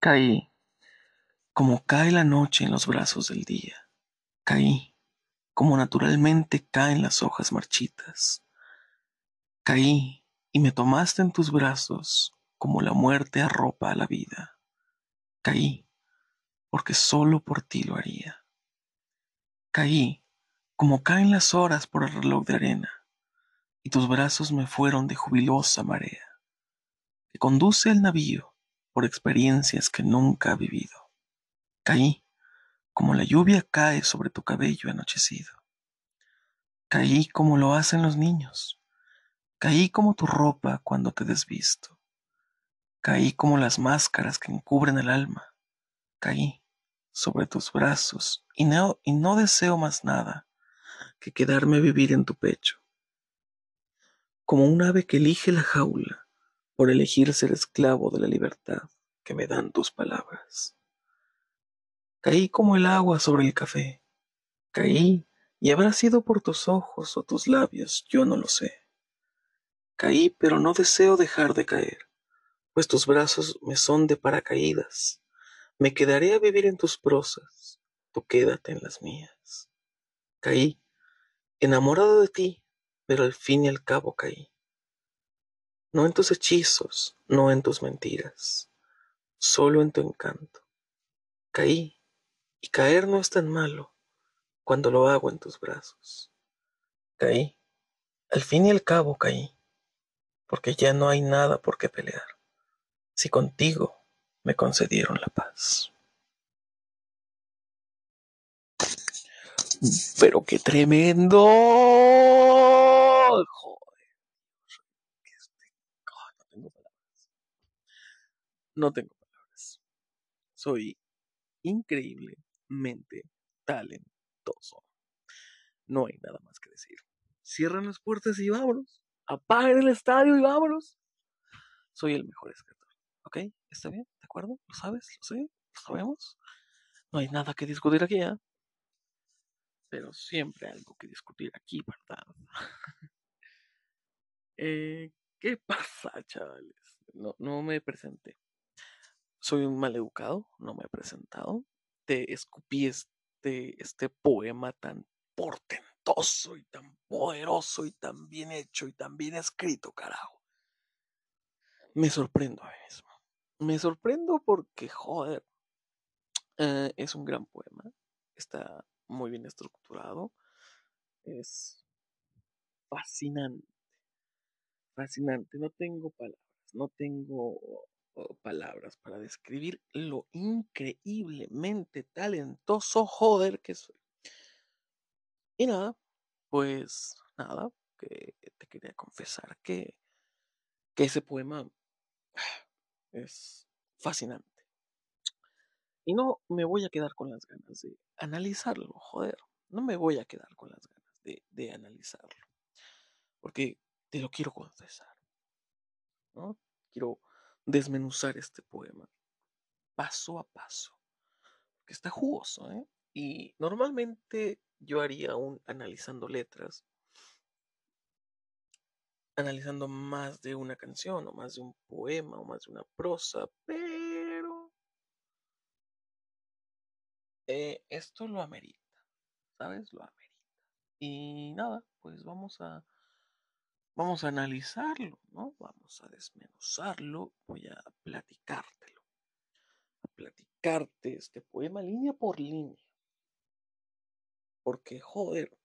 Caí, como cae la noche en los brazos del día. Caí, como naturalmente caen las hojas marchitas. Caí y me tomaste en tus brazos como la muerte arropa a la vida. Caí, porque solo por ti lo haría. Caí, como caen las horas por el reloj de arena, y tus brazos me fueron de jubilosa marea, que conduce el navío por experiencias que nunca ha vivido. Caí, como la lluvia cae sobre tu cabello anochecido. Caí como lo hacen los niños. Caí como tu ropa cuando te desvisto. Caí como las máscaras que encubren el alma. Caí sobre tus brazos y no, y no deseo más nada que quedarme a vivir en tu pecho. Como un ave que elige la jaula por elegir ser esclavo de la libertad que me dan tus palabras. Caí como el agua sobre el café. Caí y habrá sido por tus ojos o tus labios, yo no lo sé. Caí, pero no deseo dejar de caer, pues tus brazos me son de paracaídas. Me quedaré a vivir en tus prosas, tú quédate en las mías. Caí, enamorado de ti, pero al fin y al cabo caí. No en tus hechizos, no en tus mentiras, solo en tu encanto. Caí, y caer no es tan malo cuando lo hago en tus brazos. Caí, al fin y al cabo caí, porque ya no hay nada por qué pelear, si contigo me concedieron la paz. Pero qué tremendo. Joder. No tengo palabras. No tengo palabras. Soy increíblemente talentoso. No hay nada más que decir. Cierran las puertas y vámonos. Apaguen el estadio y vámonos. Soy el mejor escritor. ¿Ok? ¿Está bien? ¿De acuerdo? ¿Lo sabes? ¿Lo sé? ¿Lo sabemos? No hay nada que discutir aquí, ¿eh? Pero siempre algo que discutir aquí, ¿verdad? eh, ¿Qué pasa, chavales? No, no me presenté. Soy un maleducado, no me he presentado. Te escupí este, este poema tan portentoso y tan poderoso y tan bien hecho y tan bien escrito, carajo. Me sorprendo a mí mismo. Me sorprendo porque, joder, eh, es un gran poema. Está muy bien estructurado. Es fascinante. Fascinante. No tengo palabras. No tengo palabras para describir lo increíblemente talentoso joder que soy. Y nada, pues nada, que te quería confesar que, que ese poema es fascinante. Y no me voy a quedar con las ganas de analizarlo, joder. No me voy a quedar con las ganas de, de analizarlo. Porque te lo quiero confesar. ¿no? Quiero desmenuzar este poema paso a paso. Que está jugoso, ¿eh? Y normalmente yo haría un analizando letras, analizando más de una canción, o más de un poema, o más de una prosa, pero eh, esto lo amerita, ¿sabes? Lo amerita. Y nada, pues vamos a vamos a analizarlo, ¿no? Vamos a desmenuzarlo, voy a platicártelo, a platicarte este poema línea por línea. Porque, joder,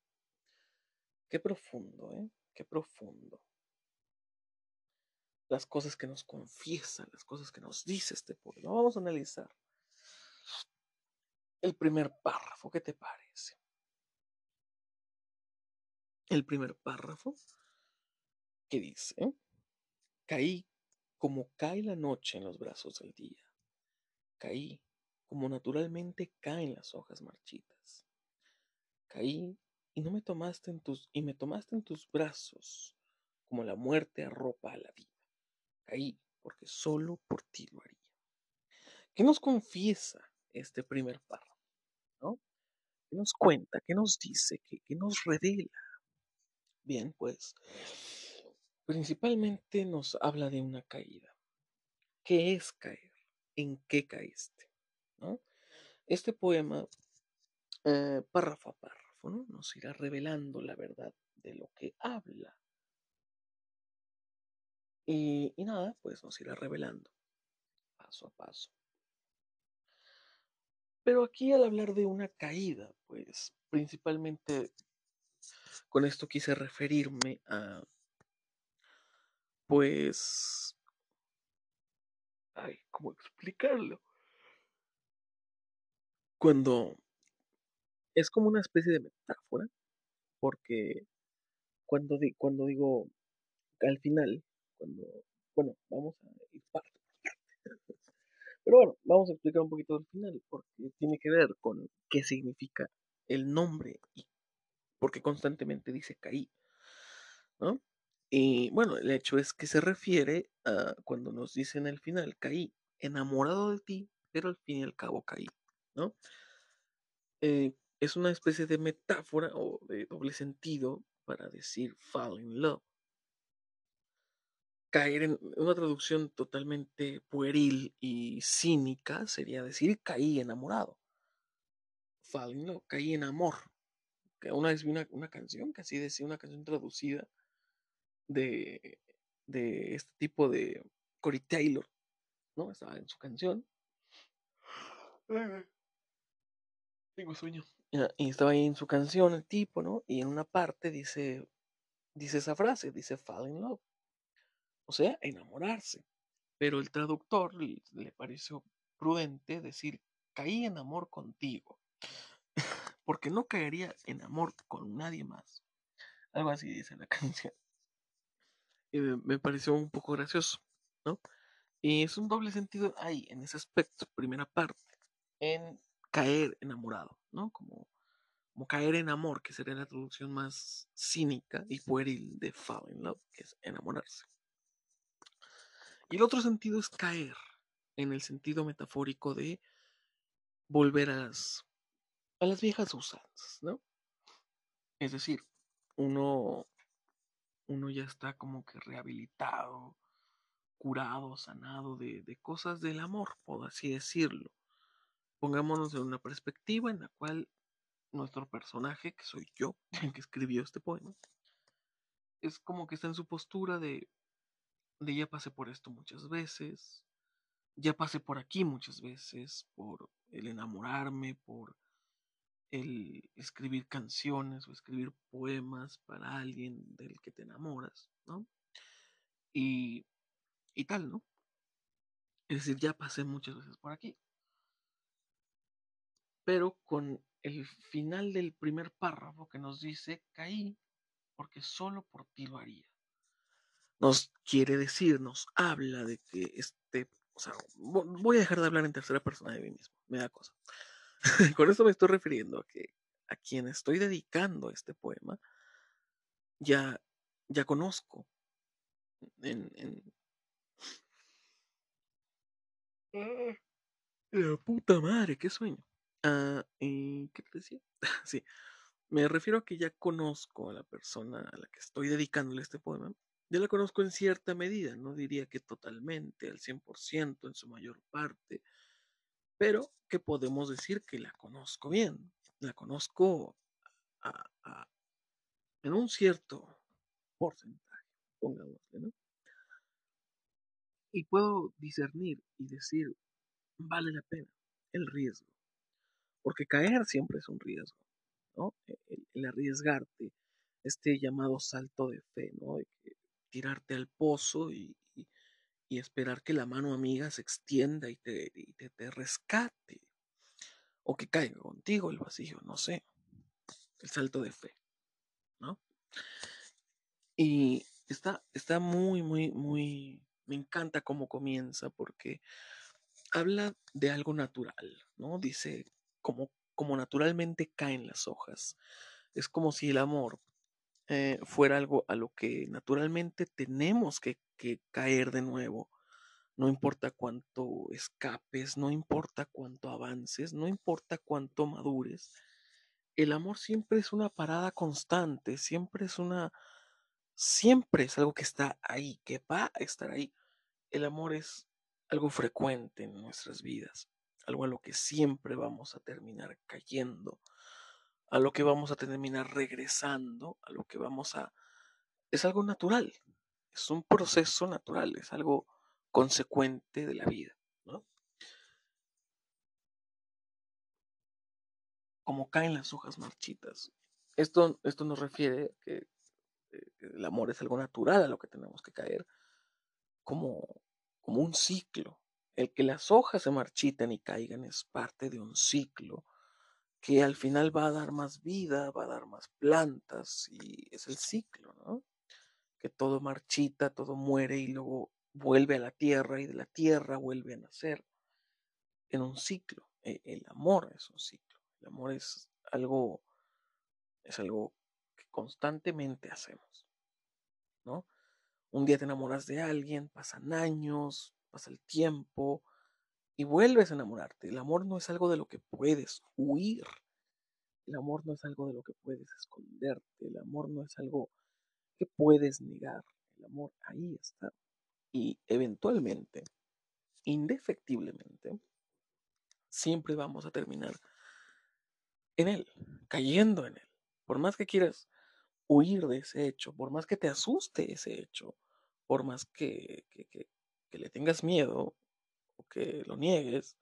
qué profundo, ¿eh? Qué profundo. Las cosas que nos confiesan, las cosas que nos dice este poema. Vamos a analizar el primer párrafo, ¿qué te parece? El primer párrafo que dice, caí como cae la noche en los brazos del día. Caí como naturalmente caen las hojas marchitas. Caí y no me tomaste en tus y me tomaste en tus brazos como la muerte arropa a la vida. Caí porque solo por ti lo haría. ¿Qué nos confiesa este primer párrafo? ¿No? ¿Qué nos cuenta? ¿Qué nos dice? ¿Qué, qué nos revela? Bien, pues principalmente nos habla de una caída. ¿Qué es caer? en qué caíste. ¿no? Este poema, eh, párrafo a párrafo, ¿no? nos irá revelando la verdad de lo que habla. Y, y nada, pues nos irá revelando paso a paso. Pero aquí al hablar de una caída, pues principalmente con esto quise referirme a, pues, ay, ¿cómo explicarlo? Cuando es como una especie de metáfora, porque cuando, cuando digo al final, cuando, bueno, vamos a ir. Pero bueno, vamos a explicar un poquito al final, porque tiene que ver con qué significa el nombre y porque constantemente dice caí, ¿no? Y bueno, el hecho es que se refiere a cuando nos dicen al final caí, enamorado de ti, pero al fin y al cabo caí, ¿no? Eh, es una especie de metáfora o de doble sentido para decir fall in love. Caer en una traducción totalmente pueril y cínica sería decir caí enamorado. Fall in love, caí en amor. Una vez vi una, una canción que así decía, una canción traducida de, de este tipo de Cory Taylor, ¿no? Estaba en su canción. Tengo sueño. Y estaba ahí en su canción el tipo, ¿no? Y en una parte dice, dice esa frase, dice fall in love. O sea, enamorarse. Pero el traductor le, le pareció prudente decir caí en amor contigo. Porque no caería en amor con nadie más. Algo así dice la canción. Y me, pareció un poco gracioso, ¿no? Y es un doble sentido ahí, en ese aspecto, primera parte, en caer enamorado, ¿no? Como, como caer en amor, que sería la traducción más cínica y pueril de fall in love, que es enamorarse. Y el otro sentido es caer, en el sentido metafórico de volver a las, a las viejas usanzas, ¿no? Es decir, uno, uno ya está como que rehabilitado, curado, sanado de, de cosas del amor, por así decirlo. Pongámonos en una perspectiva en la cual nuestro personaje, que soy yo, el que escribió este poema, es como que está en su postura de, de ya pasé por esto muchas veces, ya pasé por aquí muchas veces, por el enamorarme, por el escribir canciones o escribir poemas para alguien del que te enamoras, ¿no? Y, y tal, ¿no? Es decir, ya pasé muchas veces por aquí. Pero con el final del primer párrafo que nos dice, caí porque solo por ti lo haría. Nos quiere decir, nos habla de que este, o sea, voy a dejar de hablar en tercera persona de mí mismo, me da cosa. con esto me estoy refiriendo a que a quien estoy dedicando este poema ya, ya conozco en, en... La puta madre, qué sueño. Ah, ¿y ¿Qué te decía? sí, me refiero a que ya conozco a la persona a la que estoy dedicándole este poema. Ya la conozco en cierta medida, no diría que totalmente, al 100%, en su mayor parte, pero que podemos decir que la conozco bien. La conozco en un cierto porcentaje, pongámosle, ¿no? Y puedo discernir y decir, vale la pena el riesgo, porque caer siempre es un riesgo, ¿no? El, el arriesgarte, este llamado salto de fe, ¿no? Tirarte al pozo y, y, esperar que la mano amiga se extienda y te, te, te rescate, o que caiga contigo el vacío, no sé, el salto de fe, ¿no? Y está, está muy, muy, muy, me encanta cómo comienza porque habla de algo natural, ¿no? Dice, como, como naturalmente caen las hojas. Es como si el amor eh, fuera algo a lo que naturalmente tenemos que, que caer de nuevo. No importa cuánto escapes, no importa cuánto avances, no importa cuánto madures. El amor siempre es una parada constante, siempre es una, siempre es algo que está ahí, que va a estar ahí. El amor es algo frecuente en nuestras vidas, algo a lo que siempre vamos a terminar cayendo, a lo que vamos a terminar regresando, a lo que vamos a... Es algo natural, es un proceso natural, es algo consecuente de la vida. Como caen las hojas marchitas. Esto, esto nos refiere que eh, el amor es algo natural a lo que tenemos que caer, como, como un ciclo. El que las hojas se marchiten y caigan es parte de un ciclo que al final va a dar más vida, va a dar más plantas y es el ciclo, ¿no? Que todo marchita, todo muere y luego vuelve a la tierra y de la tierra vuelve a nacer en un ciclo. E, el amor es un ciclo. El amor es algo, es algo que constantemente hacemos, ¿no? Un día te enamoras de alguien, pasan años, pasa el tiempo y vuelves a enamorarte. El amor no es algo de lo que puedes huir. El amor no es algo de lo que puedes esconderte. El amor no es algo que puedes negar. El amor ahí está. Y eventualmente, indefectiblemente, siempre vamos a terminar en él, cayendo en él. Por más que quieras huir de ese hecho, por más que te asuste ese hecho, por más que, que, le tengas miedo o que lo niegues,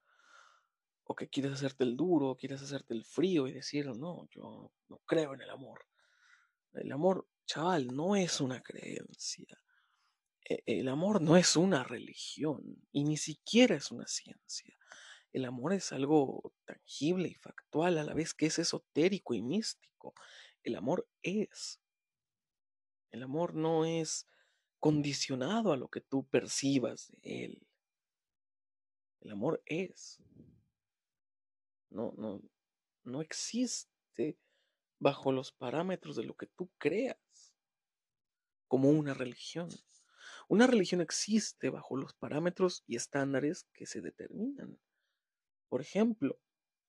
o que quieres hacerte el duro, o quieres hacerte el frío y decir, no, yo no creo en el amor. El amor, chaval, no es una creencia. E, el amor no es una religión y ni siquiera es una ciencia. El amor es algo tangible y factual a la vez que es esotérico y místico. El amor es. El amor no es condicionado a lo que tú percibas de él. El amor es. No, no, no existe bajo los parámetros de lo que tú creas como una religión. Una religión existe bajo los parámetros y estándares que se determinan. Por ejemplo,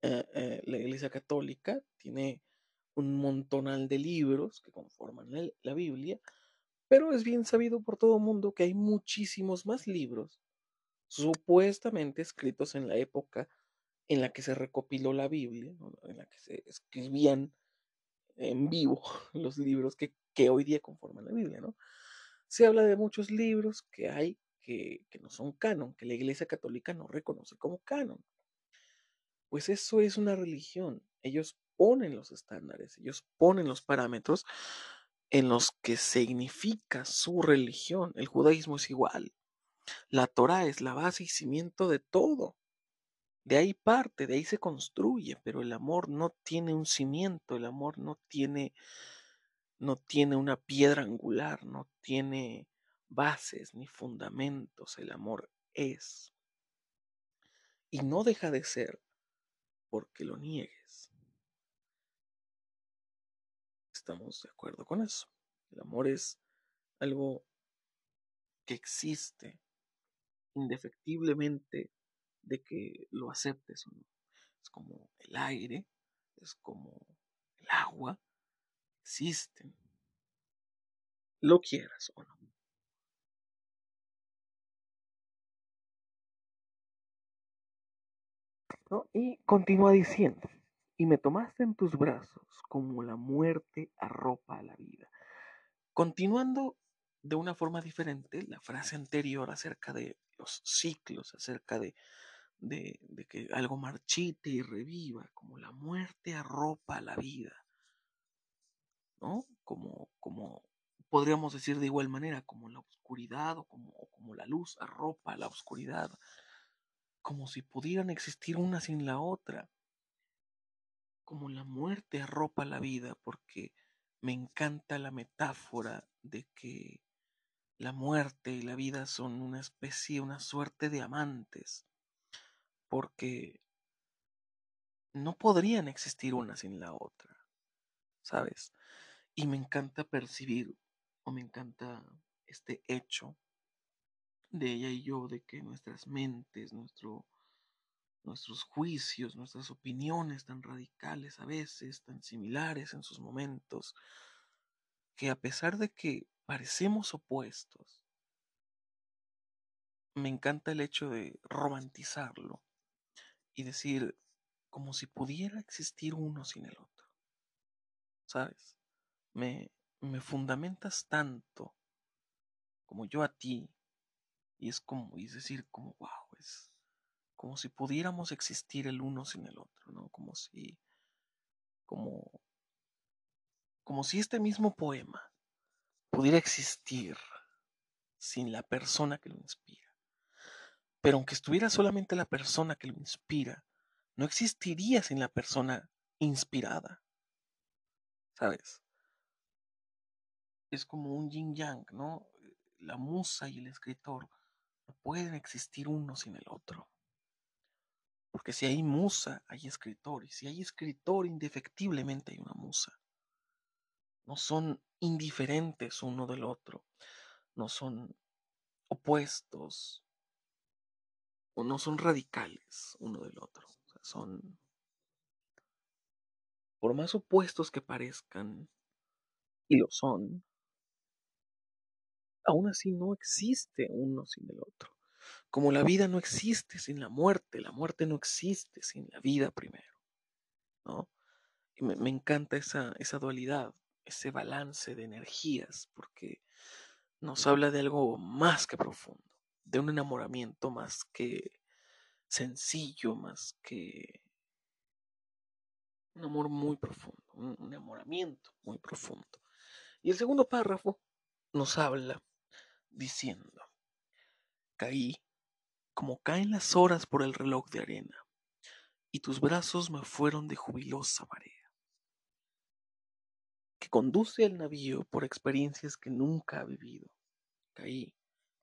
eh, eh, la Iglesia Católica tiene un montonal de libros que conforman la Biblia, pero es bien sabido por todo el mundo que hay muchísimos más libros supuestamente escritos en la época en la que se recopiló la Biblia, en la que se escribían en vivo los libros que, que, hoy día conforman la Biblia, ¿no? Se habla de muchos libros que hay que, que no son canon, que la Iglesia Católica no reconoce como canon. Pues eso es una religión. Ellos ponen los estándares, ellos ponen los parámetros en los que significa su religión. El judaísmo es igual. La Torah es la base y cimiento de todo. De ahí parte, de ahí se construye, pero el amor no tiene un cimiento, el amor no tiene no tiene una piedra angular, no tiene bases ni fundamentos, el amor es. Y no deja de ser porque lo niegues. Estamos de acuerdo con eso. El amor es algo que existe indefectiblemente de que lo aceptes o no. Es como el aire, es como el agua, existen. Lo quieras o no. Y continúa diciendo, y me tomaste en tus brazos como la muerte arropa a la vida. Continuando de una forma diferente la frase anterior acerca de los ciclos, acerca de, de, de que algo marchite y reviva, como la muerte arropa la vida, ¿no? Como, como podríamos decir de igual manera, como la oscuridad o como, como la luz arropa la oscuridad como si pudieran existir una sin la otra, como la muerte arropa la vida, porque me encanta la metáfora de que la muerte y la vida son una especie, una suerte de amantes, porque no podrían existir una sin la otra, ¿sabes? Y me encanta percibir, o me encanta este hecho de ella y yo, de que nuestras mentes, nuestro, nuestros juicios, nuestras opiniones tan radicales a veces, tan similares en sus momentos, que a pesar de que parecemos opuestos, me encanta el hecho de romantizarlo y decir como si pudiera existir uno sin el otro. ¿Sabes? Me, me fundamentas tanto como yo a ti y es como, y es decir, como, wow, es como si pudiéramos existir el uno sin el otro, ¿no? Como si, como, como si este mismo poema pudiera existir sin la persona que lo inspira. Pero aunque estuviera solamente la persona que lo inspira, no existiría sin la persona inspirada. ¿Sabes? Es como un yin yang, ¿no? La musa y el escritor no pueden existir uno sin el otro. Porque si hay musa, hay escritor. Y si hay escritor, indefectiblemente hay una musa. No son indiferentes uno del otro. No son opuestos o no son radicales uno del otro. Son, por más opuestos que parezcan, y lo son, aún así no existe uno sin el otro. Como la vida no existe sin la muerte, la muerte no existe sin la vida primero. ¿no? Y me, me encanta esa, esa dualidad, ese balance de energías, porque nos habla de algo más que profundo, de un enamoramiento más que sencillo, más que un amor muy profundo, un, enamoramiento muy profundo. Y el segundo párrafo nos habla diciendo, caí como caen las horas por el reloj de arena, y tus brazos me fueron de jubilosa marea, que conduce al navío por experiencias que nunca ha vivido. Caí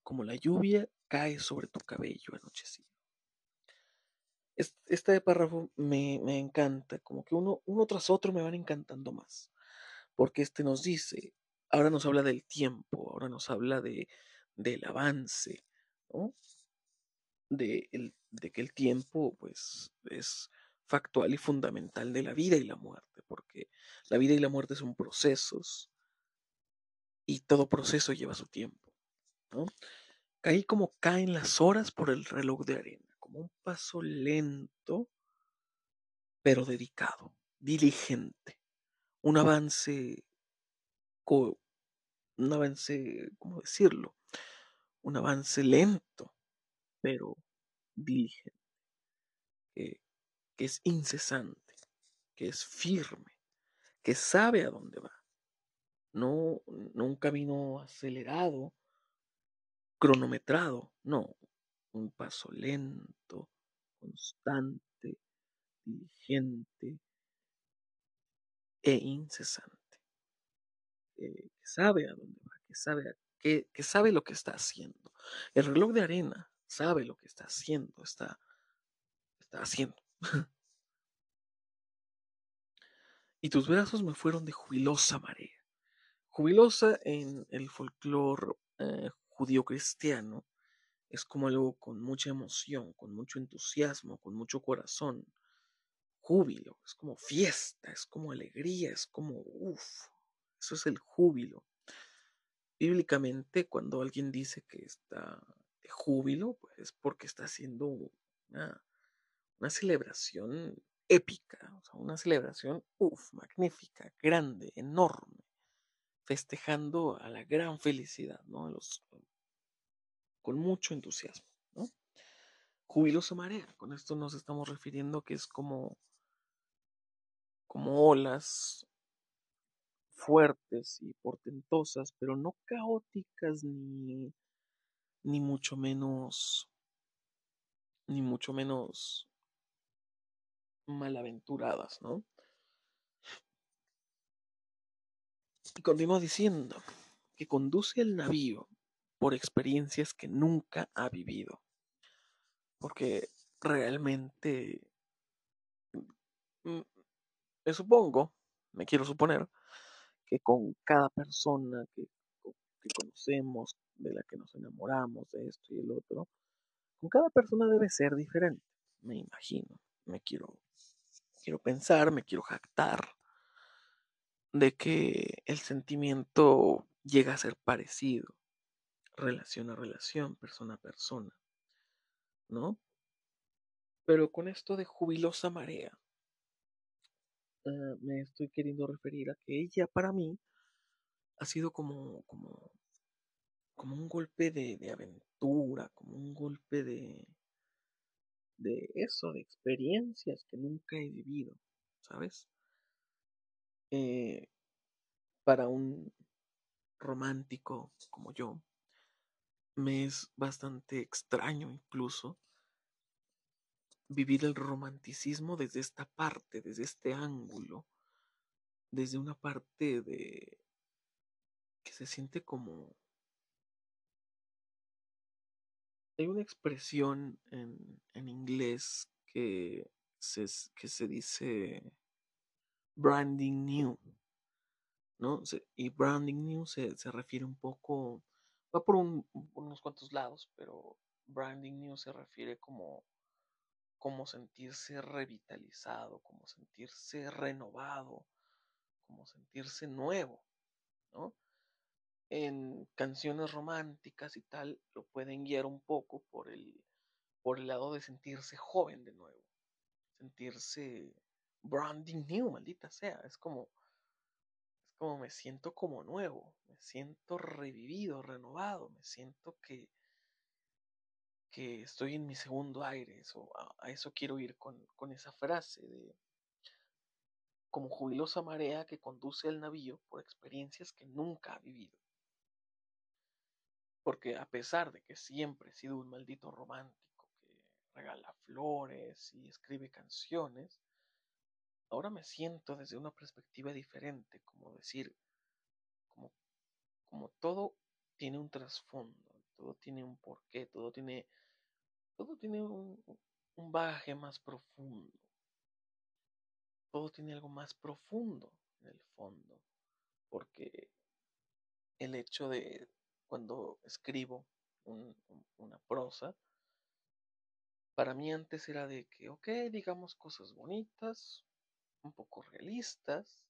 como la lluvia cae sobre tu cabello anochecido. Este párrafo me, me encanta, como que uno, uno tras otro me van encantando más, porque este nos dice, ahora nos habla del tiempo, ahora nos habla de, del avance. De, el, de que el tiempo, pues, es factual y fundamental de la vida y la muerte, porque la vida y la muerte son procesos y todo proceso lleva su tiempo, ¿no? Caí como caen las horas por el reloj de arena, como un paso lento, pero dedicado, diligente, un avance, un avance, ¿cómo decirlo? Un avance lento, pero diligente, que es incesante, que es firme, que sabe a dónde va. No, no un camino acelerado, cronometrado, no, un paso lento, constante, diligente e incesante. Que sabe a dónde va, que sabe, a, que, que sabe lo que está haciendo. El reloj de arena sabe lo que está haciendo, está, está haciendo. Y tus brazos me fueron de jubilosa marea. Jubilosa en el folclore eh, judío cristiano es como algo con mucha emoción, con mucho entusiasmo, con mucho corazón, júbilo, es como fiesta, es como alegría, es como uff, eso es el júbilo. Bíblicamente, cuando alguien dice que está de júbilo, pues es porque está haciendo una, una celebración épica, o sea, una celebración, uff, magnífica, grande, enorme, festejando a la gran felicidad, ¿no? Con mucho entusiasmo, ¿no? Jubilosa marea, con esto nos estamos refiriendo que es como, como olas fuertes y portentosas, pero no caóticas ni, ni mucho menos, ni mucho menos malaventuradas, ¿no? Y continúa diciendo que conduce el navío por experiencias que nunca ha vivido. Porque realmente, me supongo, me quiero suponer, que con cada persona que, que conocemos, de la que nos enamoramos, de esto y el otro, con cada persona debe ser diferente, me imagino, me quiero, quiero pensar, me quiero jactar de que el sentimiento llega a ser parecido relación a relación, persona a persona. ¿no? Pero con esto de jubilosa marea, eh, me estoy queriendo referir a que ella para mí ha sido como, como, como un golpe de, de aventura, como un golpe de, de eso, de experiencias que nunca he vivido, ¿sabes? Eh, para un romántico como yo, me es bastante extraño incluso vivir el romanticismo desde esta parte, desde este ángulo, desde una parte de que se siente como hay una expresión en, en inglés que se, que se dice branding new, ¿no? y branding new se, se, refiere un poco, va por un, unos cuantos lados, pero branding new se refiere como, como sentirse revitalizado, como sentirse renovado, como sentirse nuevo, ¿no? En canciones románticas y tal lo pueden guiar un poco por el, por el lado de sentirse joven de nuevo, sentirse branding new, maldita sea, es como, es como me siento como nuevo, me siento revivido, renovado, me siento que, que estoy en mi segundo aire, eso, a, eso quiero ir con, con esa frase de como jubilosa marea que conduce al navío por experiencias que nunca ha vivido. Porque a pesar de que siempre he sido un maldito romántico que regala flores y escribe canciones, ahora me siento desde una perspectiva diferente, como decir, como, como todo tiene un trasfondo, todo tiene un porqué, todo tiene, todo tiene un, un bagaje más profundo. Todo tiene algo más profundo en el fondo, porque el hecho de cuando escribo un, una prosa, para mí antes era de que, ok, digamos cosas bonitas, un poco realistas,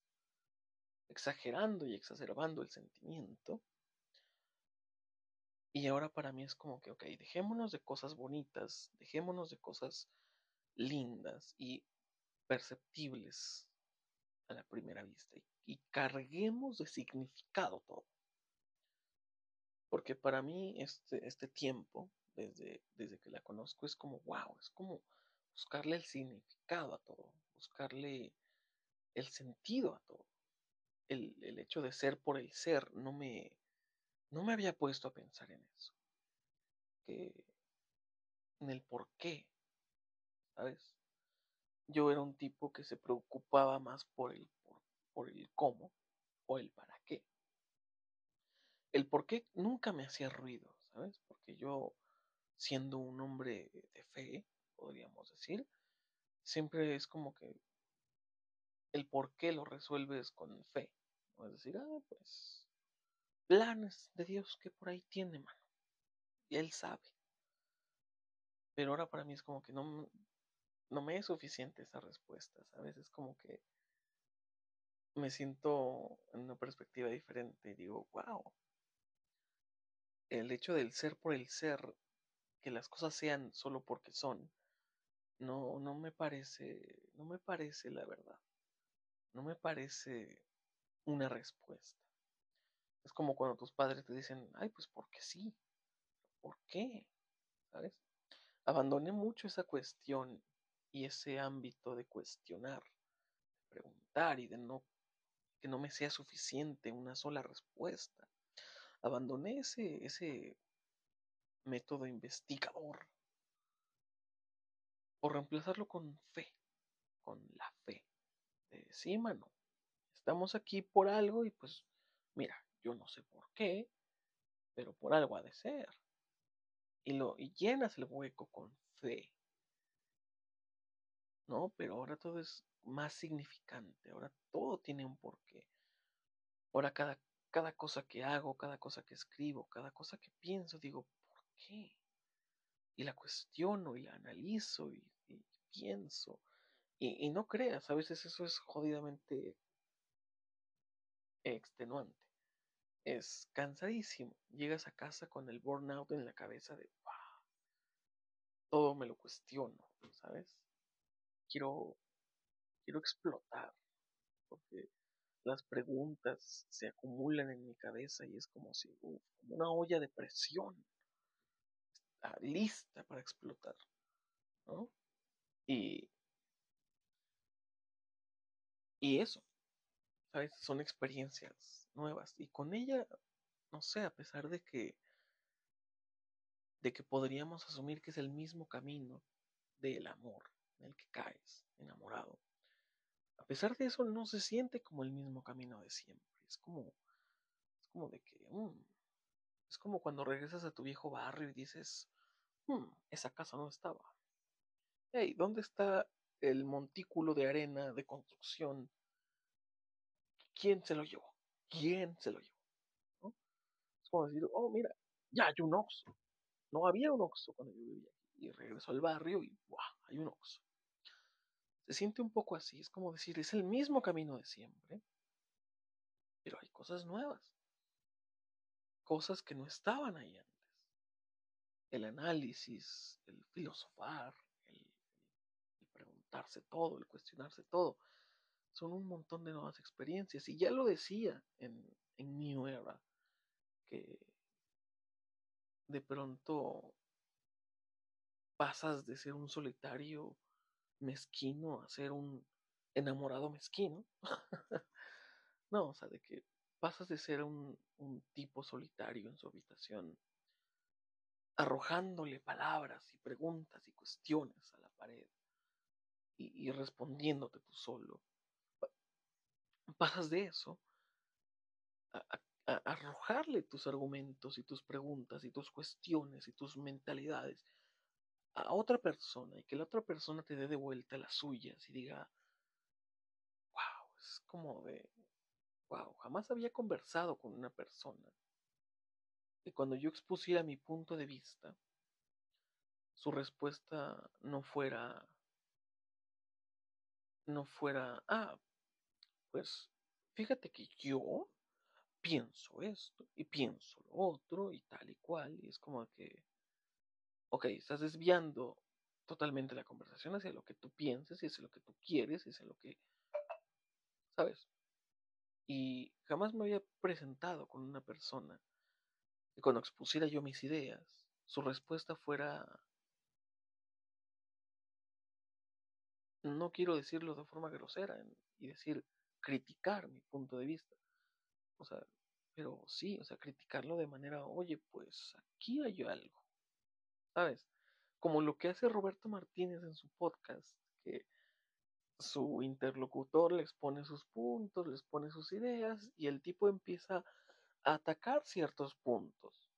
exagerando y exacerbando el sentimiento. Y ahora para mí es como que, ok, dejémonos de cosas bonitas, dejémonos de cosas lindas y perceptibles a la primera vista y, carguemos de significado todo. Porque para mí este, este tiempo, desde, desde que la conozco, es como, wow, es como buscarle el significado a todo, buscarle el sentido a todo. El, el hecho de ser por el ser no me, no me había puesto a pensar en eso. Que en el por qué, ¿sabes? yo era un tipo que se preocupaba más por el, por, por, el cómo o el para qué. El por qué nunca me hacía ruido, ¿sabes? Porque yo, siendo un hombre de fe, podríamos decir, siempre es como que el por qué lo resuelves con fe. ¿no? Es decir, ah, pues, planes de Dios que por ahí tiene, mano. Y Él sabe. Pero ahora para mí es como que no, no me es suficiente esa respuesta, ¿sabes? Es como que me siento en una perspectiva diferente y digo, wow, el hecho del ser por el ser, que las cosas sean solo porque son, no, no me parece, no me parece la verdad, no me parece una respuesta. Es como cuando tus padres te dicen, ay, pues porque sí, ¿por qué? ¿Sabes? Abandoné mucho esa cuestión y ese ámbito de cuestionar, de preguntar y de no que no me sea suficiente una sola respuesta. Abandoné ese, ese método investigador por reemplazarlo con fe, con la fe. De sí, mano, estamos aquí por algo y pues, mira, yo no sé por qué, pero por algo ha de ser. Y, lo, y llenas el hueco con fe. ¿no? Pero ahora todo es más significante, ahora todo tiene un porqué. Ahora cada, cada cosa que hago, cada cosa que escribo, cada cosa que pienso, digo, ¿por qué? Y la cuestiono y la analizo y, pienso. Y, y, no creas, a veces eso es jodidamente extenuante. Es cansadísimo. Llegas a casa con el burnout en la cabeza de, wow, todo me lo cuestiono, ¿sabes? Quiero, quiero explotar, porque las preguntas se acumulan en mi cabeza y es como si, una olla de presión, está lista para explotar, ¿no? Y, y eso, ¿sabes? Son experiencias nuevas. Y con ella, no sé, a pesar de que, de que podríamos asumir que es el mismo camino del amor en el que caes enamorado. A pesar de eso, no se siente como el mismo camino de siempre. Es como, es como de que, mm, es como cuando regresas a tu viejo barrio y dices, hmm, esa casa no estaba. Hey, ¿dónde está el montículo de arena de construcción? ¿Quién se lo llevó? ¿Quién se lo llevó? Es como decir, oh, mira, ya hay un Oxxo. No había un Oxxo cuando yo vivía. Y regreso al barrio y ¡buah! Hay un Oxxo. Se siente un poco así, es como decir, es el mismo camino de siempre, pero hay cosas nuevas. Cosas que no estaban ahí antes. El análisis, el filosofar, el, preguntarse todo, el cuestionarse todo. Son un montón de nuevas experiencias. Y ya lo decía en, en New Era, que de pronto pasas de ser un solitario mezquino a ser un enamorado mezquino. no, o sea, de que pasas de ser un, un, tipo solitario en su habitación, arrojándole palabras y preguntas y cuestiones a la pared y, y respondiéndote tú solo. Pasas de eso a, arrojarle tus argumentos y tus preguntas y tus cuestiones y tus mentalidades a otra persona y que la otra persona te dé de vuelta las suyas y diga, wow, es como de, wow, jamás había conversado con una persona. Y cuando yo expusiera mi punto de vista, su respuesta no fuera, no fuera, ah, pues fíjate que yo pienso esto y pienso lo otro y tal y cual, y es como que, ok, estás desviando totalmente la conversación hacia lo que tú pienses y hacia lo que tú quieres hacia lo que, ¿sabes? Y jamás me había presentado con una persona que cuando expusiera yo mis ideas, su respuesta fuera, no quiero decirlo de forma grosera y decir, criticar mi punto de vista. O sea, pero sí, o sea, criticarlo de manera, oye, pues aquí hay algo. ¿Sabes? Como lo que hace Roberto Martínez en su podcast, que su interlocutor les pone sus puntos, les pone sus ideas y el tipo empieza a atacar ciertos puntos.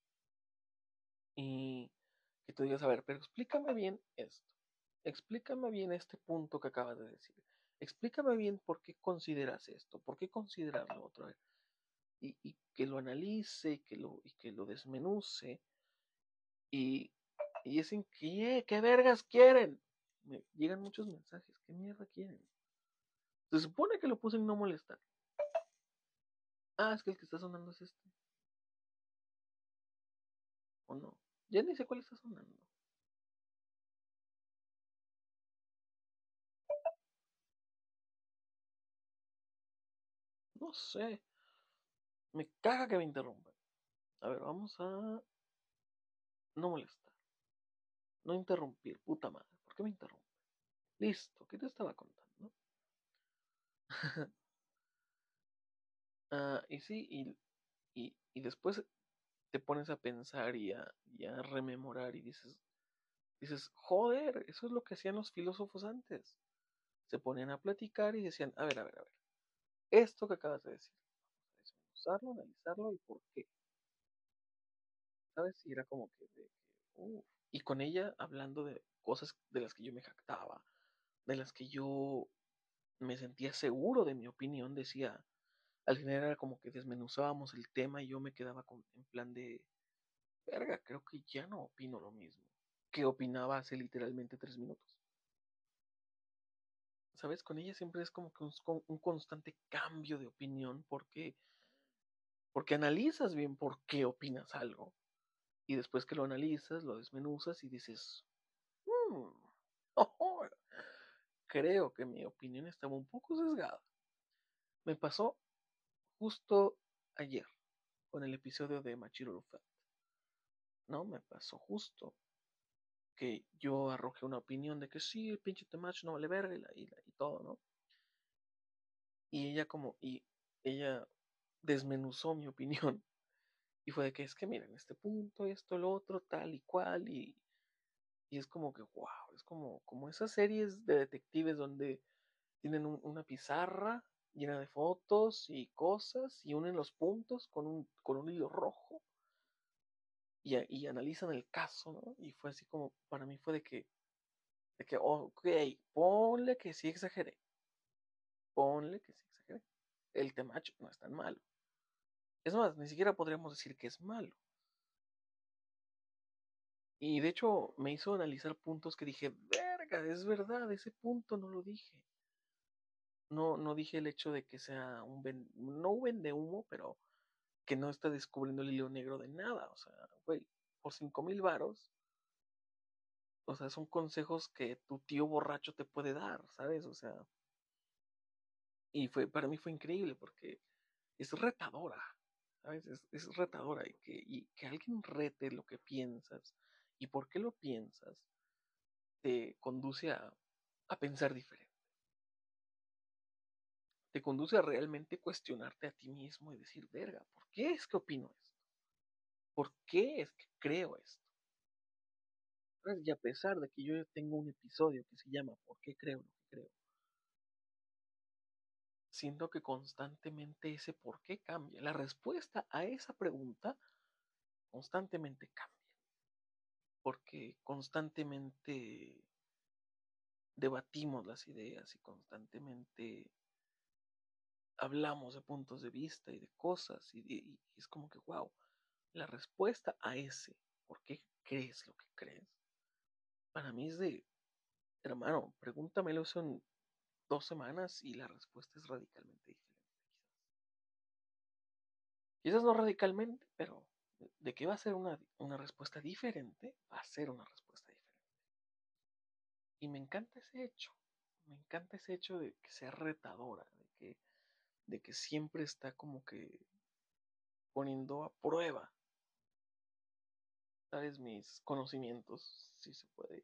Y que tú digas, a ver, pero explícame bien esto. Explícame bien este punto que acabas de decir. Explícame bien por qué consideras esto, por qué consideras lo otro. Y, que lo analice y que lo, y que lo desmenuce. Y y dicen, ¿qué? ¿Qué vergas quieren? Me llegan muchos mensajes, ¿qué mierda quieren? Se supone que lo puse en no molestar. Ah, es que el que está sonando es este. ¿O no? Ya ni sé cuál está sonando. No sé. Me caga que me interrumpan. A ver, vamos a no molestar. No interrumpir, puta madre. ¿Por qué me interrumpe? Listo, ¿qué te estaba contando? ah, y sí, y, y, después te pones a pensar y a, rememorar y dices, dices, joder, eso es lo que hacían los filósofos antes. Se ponían a platicar y decían, a ver, a ver, a ver, esto que acabas de decir, desmenuzarlo, analizarlo y por qué. ¿Sabes? Y era como que uff, y con ella hablando de cosas de las que yo me jactaba, de las que yo me sentía seguro de mi opinión, decía, al final era como que desmenuzábamos el tema y yo me quedaba con, en plan de, verga, creo que ya no opino lo mismo que opinaba hace literalmente tres minutos. ¿Sabes? Con ella siempre es como que un, constante cambio de opinión porque, porque analizas bien por qué opinas algo y después que lo analizas, lo desmenuzas y dices, mm, creo que mi opinión estaba un poco sesgada. Me pasó justo ayer con el episodio de Machiro Rufat. ¿No? Me pasó justo que yo arrojé una opinión de que sí, el pinche Temach no vale verga y, y, todo, ¿no? Y ella como, y ella desmenuzó mi opinión y fue de que es que miren, este punto, esto, lo otro, tal y cual, y, y es como que, wow, es como, como esas series de detectives donde tienen una pizarra llena de fotos y cosas y unen los puntos con un, con un hilo rojo y, y, analizan el caso, ¿no? Y fue así como, para mí fue de que, de que, ok, ponle que sí exageré, ponle que sí exageré. El temacho no es tan malo. Es más, ni siquiera podríamos decir que es malo. Y de hecho me hizo analizar puntos que dije, verga, es verdad, ese punto no lo dije. No, no dije el hecho de que sea un no vende humo, pero que no está descubriendo el hilo negro de nada. O sea, güey, por cinco mil varos. O sea, son consejos que tu tío borracho te puede dar, ¿sabes? O sea. Y fue, para mí fue increíble porque es retadora. ¿Sabes? Es, retadora y que, alguien rete lo que piensas y por qué lo piensas te conduce a, a pensar diferente. Te conduce a realmente cuestionarte a ti mismo y decir, verga, ¿por qué es que opino esto? ¿Por qué es que creo esto? Y a pesar de que yo tengo un episodio que se llama ¿Por qué creo lo que creo? Siento que constantemente ese por qué cambia. La respuesta a esa pregunta constantemente cambia. Porque constantemente debatimos las ideas y constantemente hablamos de puntos de vista y de cosas y, es como que, wow, la respuesta a ese por qué crees lo que crees, para mí es de, hermano, pregúntamelo eso en dos semanas y la respuesta es radicalmente diferente. Quizás, no radicalmente, pero de que va a ser una, una respuesta diferente, va a ser una respuesta diferente. Y me encanta ese hecho, me encanta ese hecho de que sea retadora, de que, de que siempre está como que poniendo a prueba, ¿sabes? Mis conocimientos, si se puede,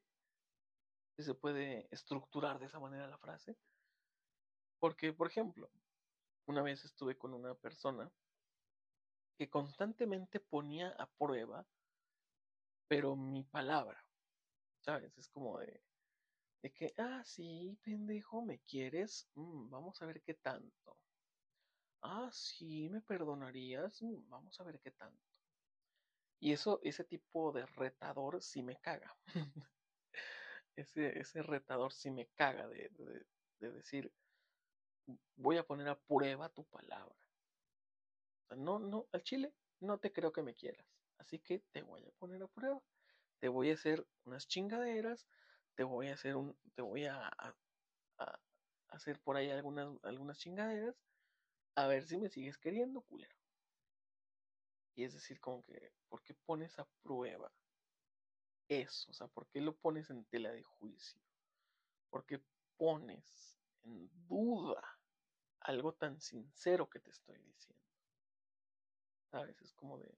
si se puede estructurar de esa manera la frase. Porque, por ejemplo, una vez estuve con una persona que constantemente ponía a prueba, pero mi palabra, ¿sabes? Es como de, de que, ah, sí, pendejo, ¿me quieres? Mm, vamos a ver qué tanto. Ah, sí, ¿me perdonarías? Mm, vamos a ver qué tanto. Y eso, ese tipo de retador sí me caga. ese, ese retador sí me caga de, de decir, voy a poner a prueba tu palabra. no, no, al chile no te creo que me quieras. Así que te voy a poner a prueba. Te voy a hacer unas chingaderas. Te voy a hacer un, te voy a, hacer por ahí algunas, algunas chingaderas. A ver si me sigues queriendo, culero. Y es decir, como que, ¿por qué pones a prueba eso? O sea, ¿por qué lo pones en tela de juicio? ¿Por qué pones en duda algo tan sincero que te estoy diciendo. ¿Sabes? Es como de...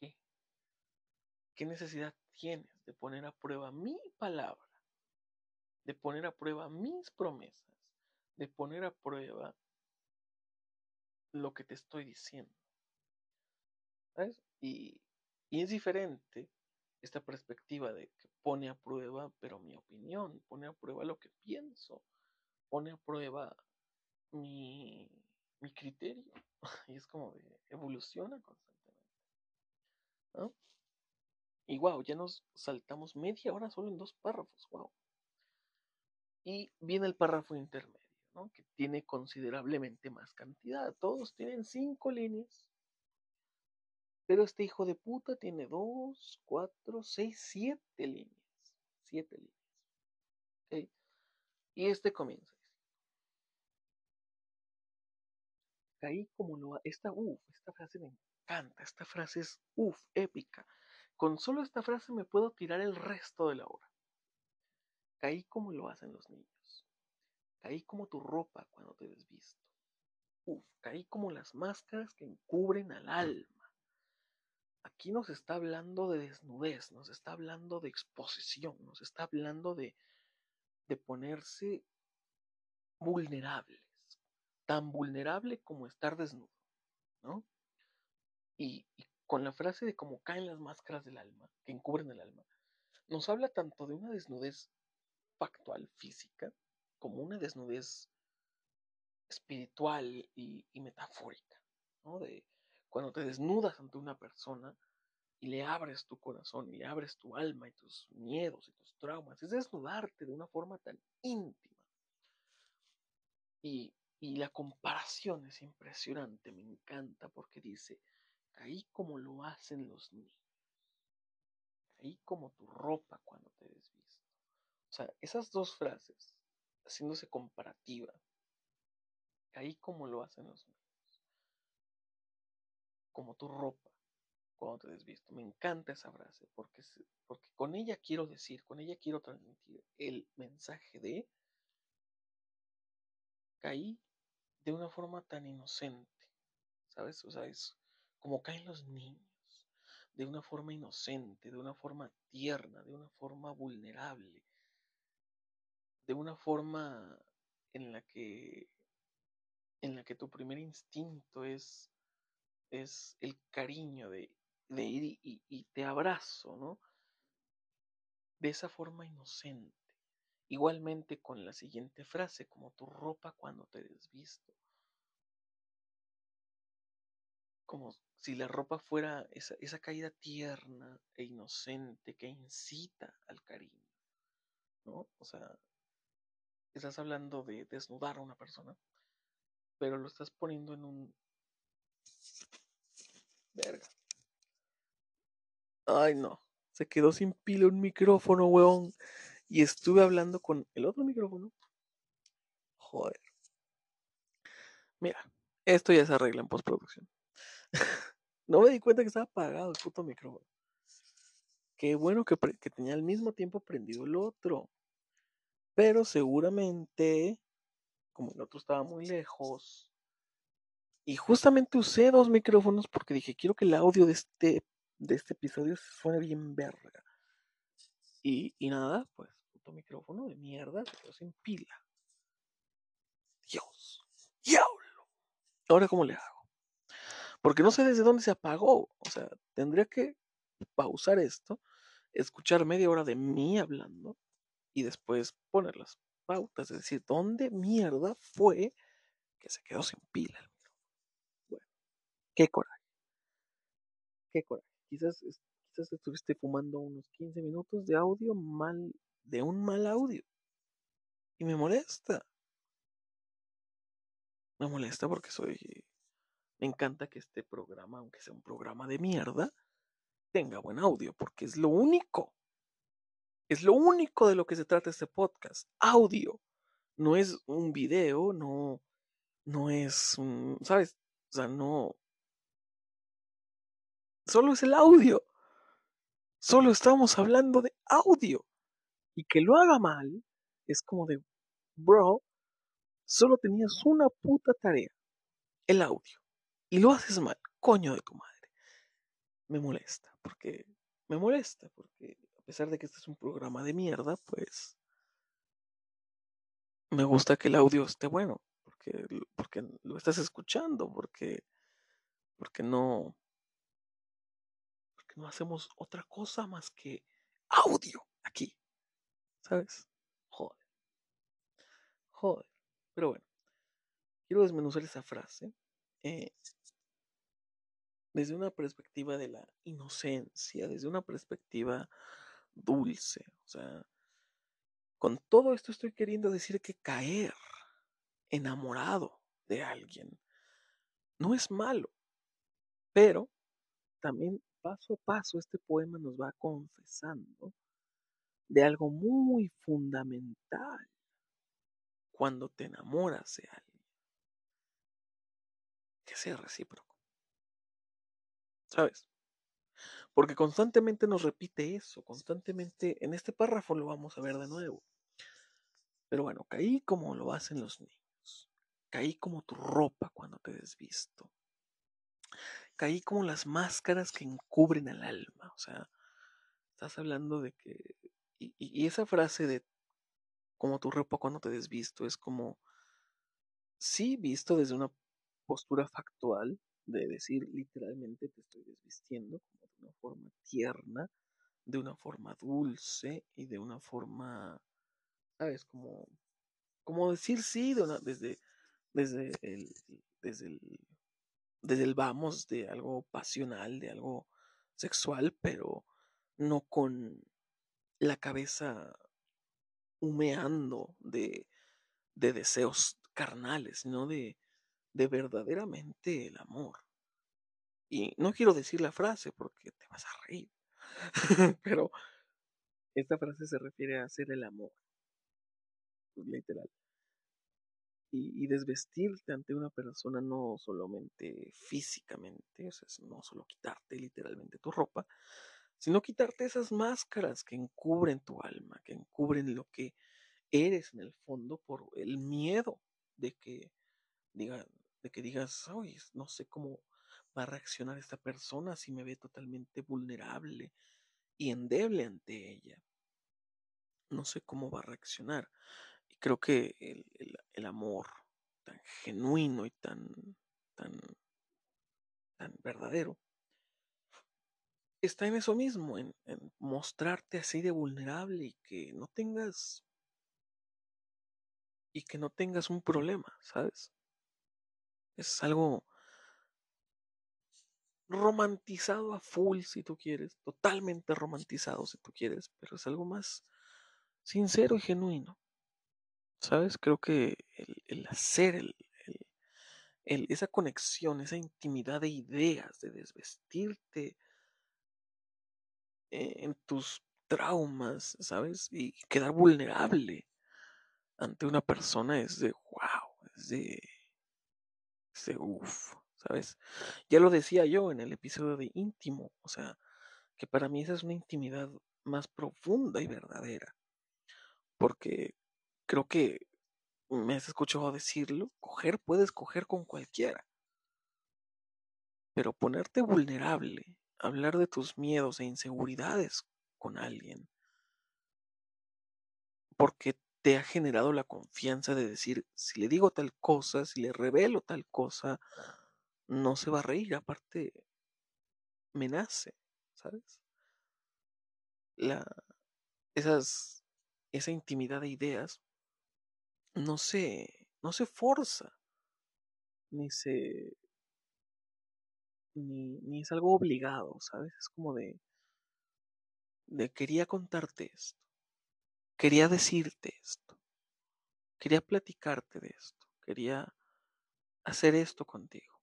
¿Qué? ¿Qué necesidad tienes de poner a prueba mi palabra? De poner a prueba mis promesas? De poner a prueba lo que te estoy diciendo. ¿Sabes? Y, y es diferente esta perspectiva de que pone a prueba, pero mi opinión, pone a prueba lo que pienso, pone a prueba mi, mi criterio. Y es como de evoluciona constantemente. Y wow, ya nos saltamos media hora solo en dos párrafos, wow. Y viene el párrafo intermedio, ¿no? Que tiene considerablemente más cantidad. Todos tienen cinco líneas. Pero este hijo de puta tiene dos, cuatro, seis, siete líneas. Siete líneas. Y este comienza. Caí como lo... Esta, uf, esta frase me encanta. Esta frase es, uf, épica. con solo esta frase me puedo tirar el resto de la hora. Caí como lo hacen los niños. Caí como tu ropa cuando te desvisto. Uf, caí como las máscaras que encubren al alma. Aquí nos está hablando de desnudez, nos está hablando de exposición, nos está hablando de, de ponerse vulnerables, tan vulnerable como estar desnudo, ¿no? Y, con la frase de cómo caen las máscaras del alma, que encubren el alma, nos habla tanto de una desnudez factual, física, como una desnudez espiritual y, metafórica, ¿no? De cuando te desnudas ante una persona y le abres tu corazón y abres tu alma y tus miedos y tus traumas, es desnudarte de una forma tan íntima. Y, y la comparación es impresionante, me encanta porque dice, caí como lo hacen los niños, caí como tu ropa cuando te desvisto. O sea, esas dos frases, haciéndose comparativa, caí como lo hacen los niños, como tu ropa cuando te desvisto. Me encanta esa frase porque, porque con ella quiero decir, con ella quiero transmitir el mensaje de caí de una forma tan inocente, ¿sabes? O sea, es como caen los niños, de una forma inocente, de una forma tierna, de una forma vulnerable, de una forma en la que en la que tu primer instinto es es el cariño de, de ir y, y te abrazo, ¿no? De esa forma inocente. Igualmente con la siguiente frase, como tu ropa cuando te desvisto. Como si la ropa fuera esa, esa caída tierna e inocente que incita al cariño. ¿No? O sea, estás hablando de desnudar a una persona, pero lo estás poniendo en un... Verga. Ay, no. Se quedó sin pila un micrófono, weón. Y estuve hablando con el otro micrófono. Joder. Mira, esto ya se arregla en postproducción. no me di cuenta que estaba apagado el puto micrófono. Qué bueno que, tenía al mismo tiempo prendido el otro. Pero seguramente, como el otro estaba muy lejos, y justamente usé dos micrófonos porque dije, quiero que el audio de este, de este episodio suene bien verga. Y, y nada, pues micrófono de mierda se quedó sin pila. Dios, diablo. Ahora, ¿cómo le hago? Porque no sé desde dónde se apagó. O sea, tendría que pausar esto, escuchar media hora de mí hablando y después poner las pautas. Es decir, ¿dónde mierda fue que se quedó sin pila? Bueno, qué coraje. Qué coraje. Quizás, quizás estuviste fumando unos 15 minutos de audio mal de un mal audio. Y me molesta. Me molesta porque soy... Me encanta que este programa, aunque sea un programa de mierda, tenga buen audio, porque es lo único. Es lo único de lo que se trata este podcast. Audio. No es un video, no, no es un, ¿sabes? O sea, no. Solo es el audio. Solo estamos hablando de audio y que lo haga mal es como de, bro, solo tenías una puta tarea, el audio, y lo haces mal, coño de tu madre. Me molesta, porque me molesta, porque a pesar de que este es un programa de mierda, pues me gusta que el audio esté bueno, porque, porque lo estás escuchando, porque, porque no, porque no hacemos otra cosa más que audio aquí. ¿Sabes? Joder. Joder. Pero bueno, quiero desmenuzar esa frase eh, desde una perspectiva de la inocencia, desde una perspectiva dulce. O sea, con todo esto estoy queriendo decir que caer enamorado de alguien no es malo, pero también paso a paso este poema nos va confesando de algo muy fundamental cuando te enamoras de alguien. Que sea recíproco. ¿Sabes? Porque constantemente nos repite eso, constantemente en este párrafo lo vamos a ver de nuevo. Pero bueno, caí como lo hacen los niños. Caí como tu ropa cuando te desvisto. Caí como las máscaras que encubren el alma. O sea, estás hablando de que... Y, y esa frase de como tu ropa cuando te desvisto es como... Sí, visto desde una postura factual, de decir literalmente te estoy desvistiendo, como de una forma tierna, de una forma dulce y de una forma, ¿sabes? Como, como decir sí de una, desde, desde, el, desde, el, desde el vamos de algo pasional, de algo sexual, pero no con la cabeza humeando de, de deseos carnales, sino de, de verdaderamente el amor. Y no quiero decir la frase porque te vas a reír, pero esta frase se refiere a hacer el amor, literal. Y, desvestirte ante una persona no solamente físicamente, o sea, no solo quitarte literalmente tu ropa, sino quitarte esas máscaras que encubren tu alma, que encubren lo que eres en el fondo por el miedo de que digan, de que digas, ay, no sé cómo va a reaccionar esta persona si me ve totalmente vulnerable y endeble ante ella. No sé cómo va a reaccionar. Y creo que el, el, el amor tan genuino y tan, tan, tan verdadero está en eso mismo, en, en, mostrarte así de vulnerable y que no tengas y que no tengas un problema, ¿sabes? Es algo romantizado a full si tú quieres, totalmente romantizado si tú quieres, pero es algo más sincero y genuino. ¿Sabes? Creo que el, hacer el, el, esa conexión, esa intimidad de ideas, de desvestirte en tus traumas, ¿sabes? Y quedar vulnerable ante una persona es de wow, es de, de uff, ¿sabes? Ya lo decía yo en el episodio de íntimo, o sea, que para mí esa es una intimidad más profunda y verdadera, porque creo que me has escuchado decirlo, coger puedes coger con cualquiera, pero ponerte vulnerable, hablar de tus miedos e inseguridades con alguien, porque te ha generado la confianza de decir, si le digo tal cosa, si le revelo tal cosa, no se va a reír, aparte me nace, ¿sabes? La, esas, esa intimidad de ideas no se, no se forza, ni se, ni, ni es algo obligado, ¿sabes? Es como de, de quería contarte esto, quería decirte esto, quería platicarte de esto, quería hacer esto contigo.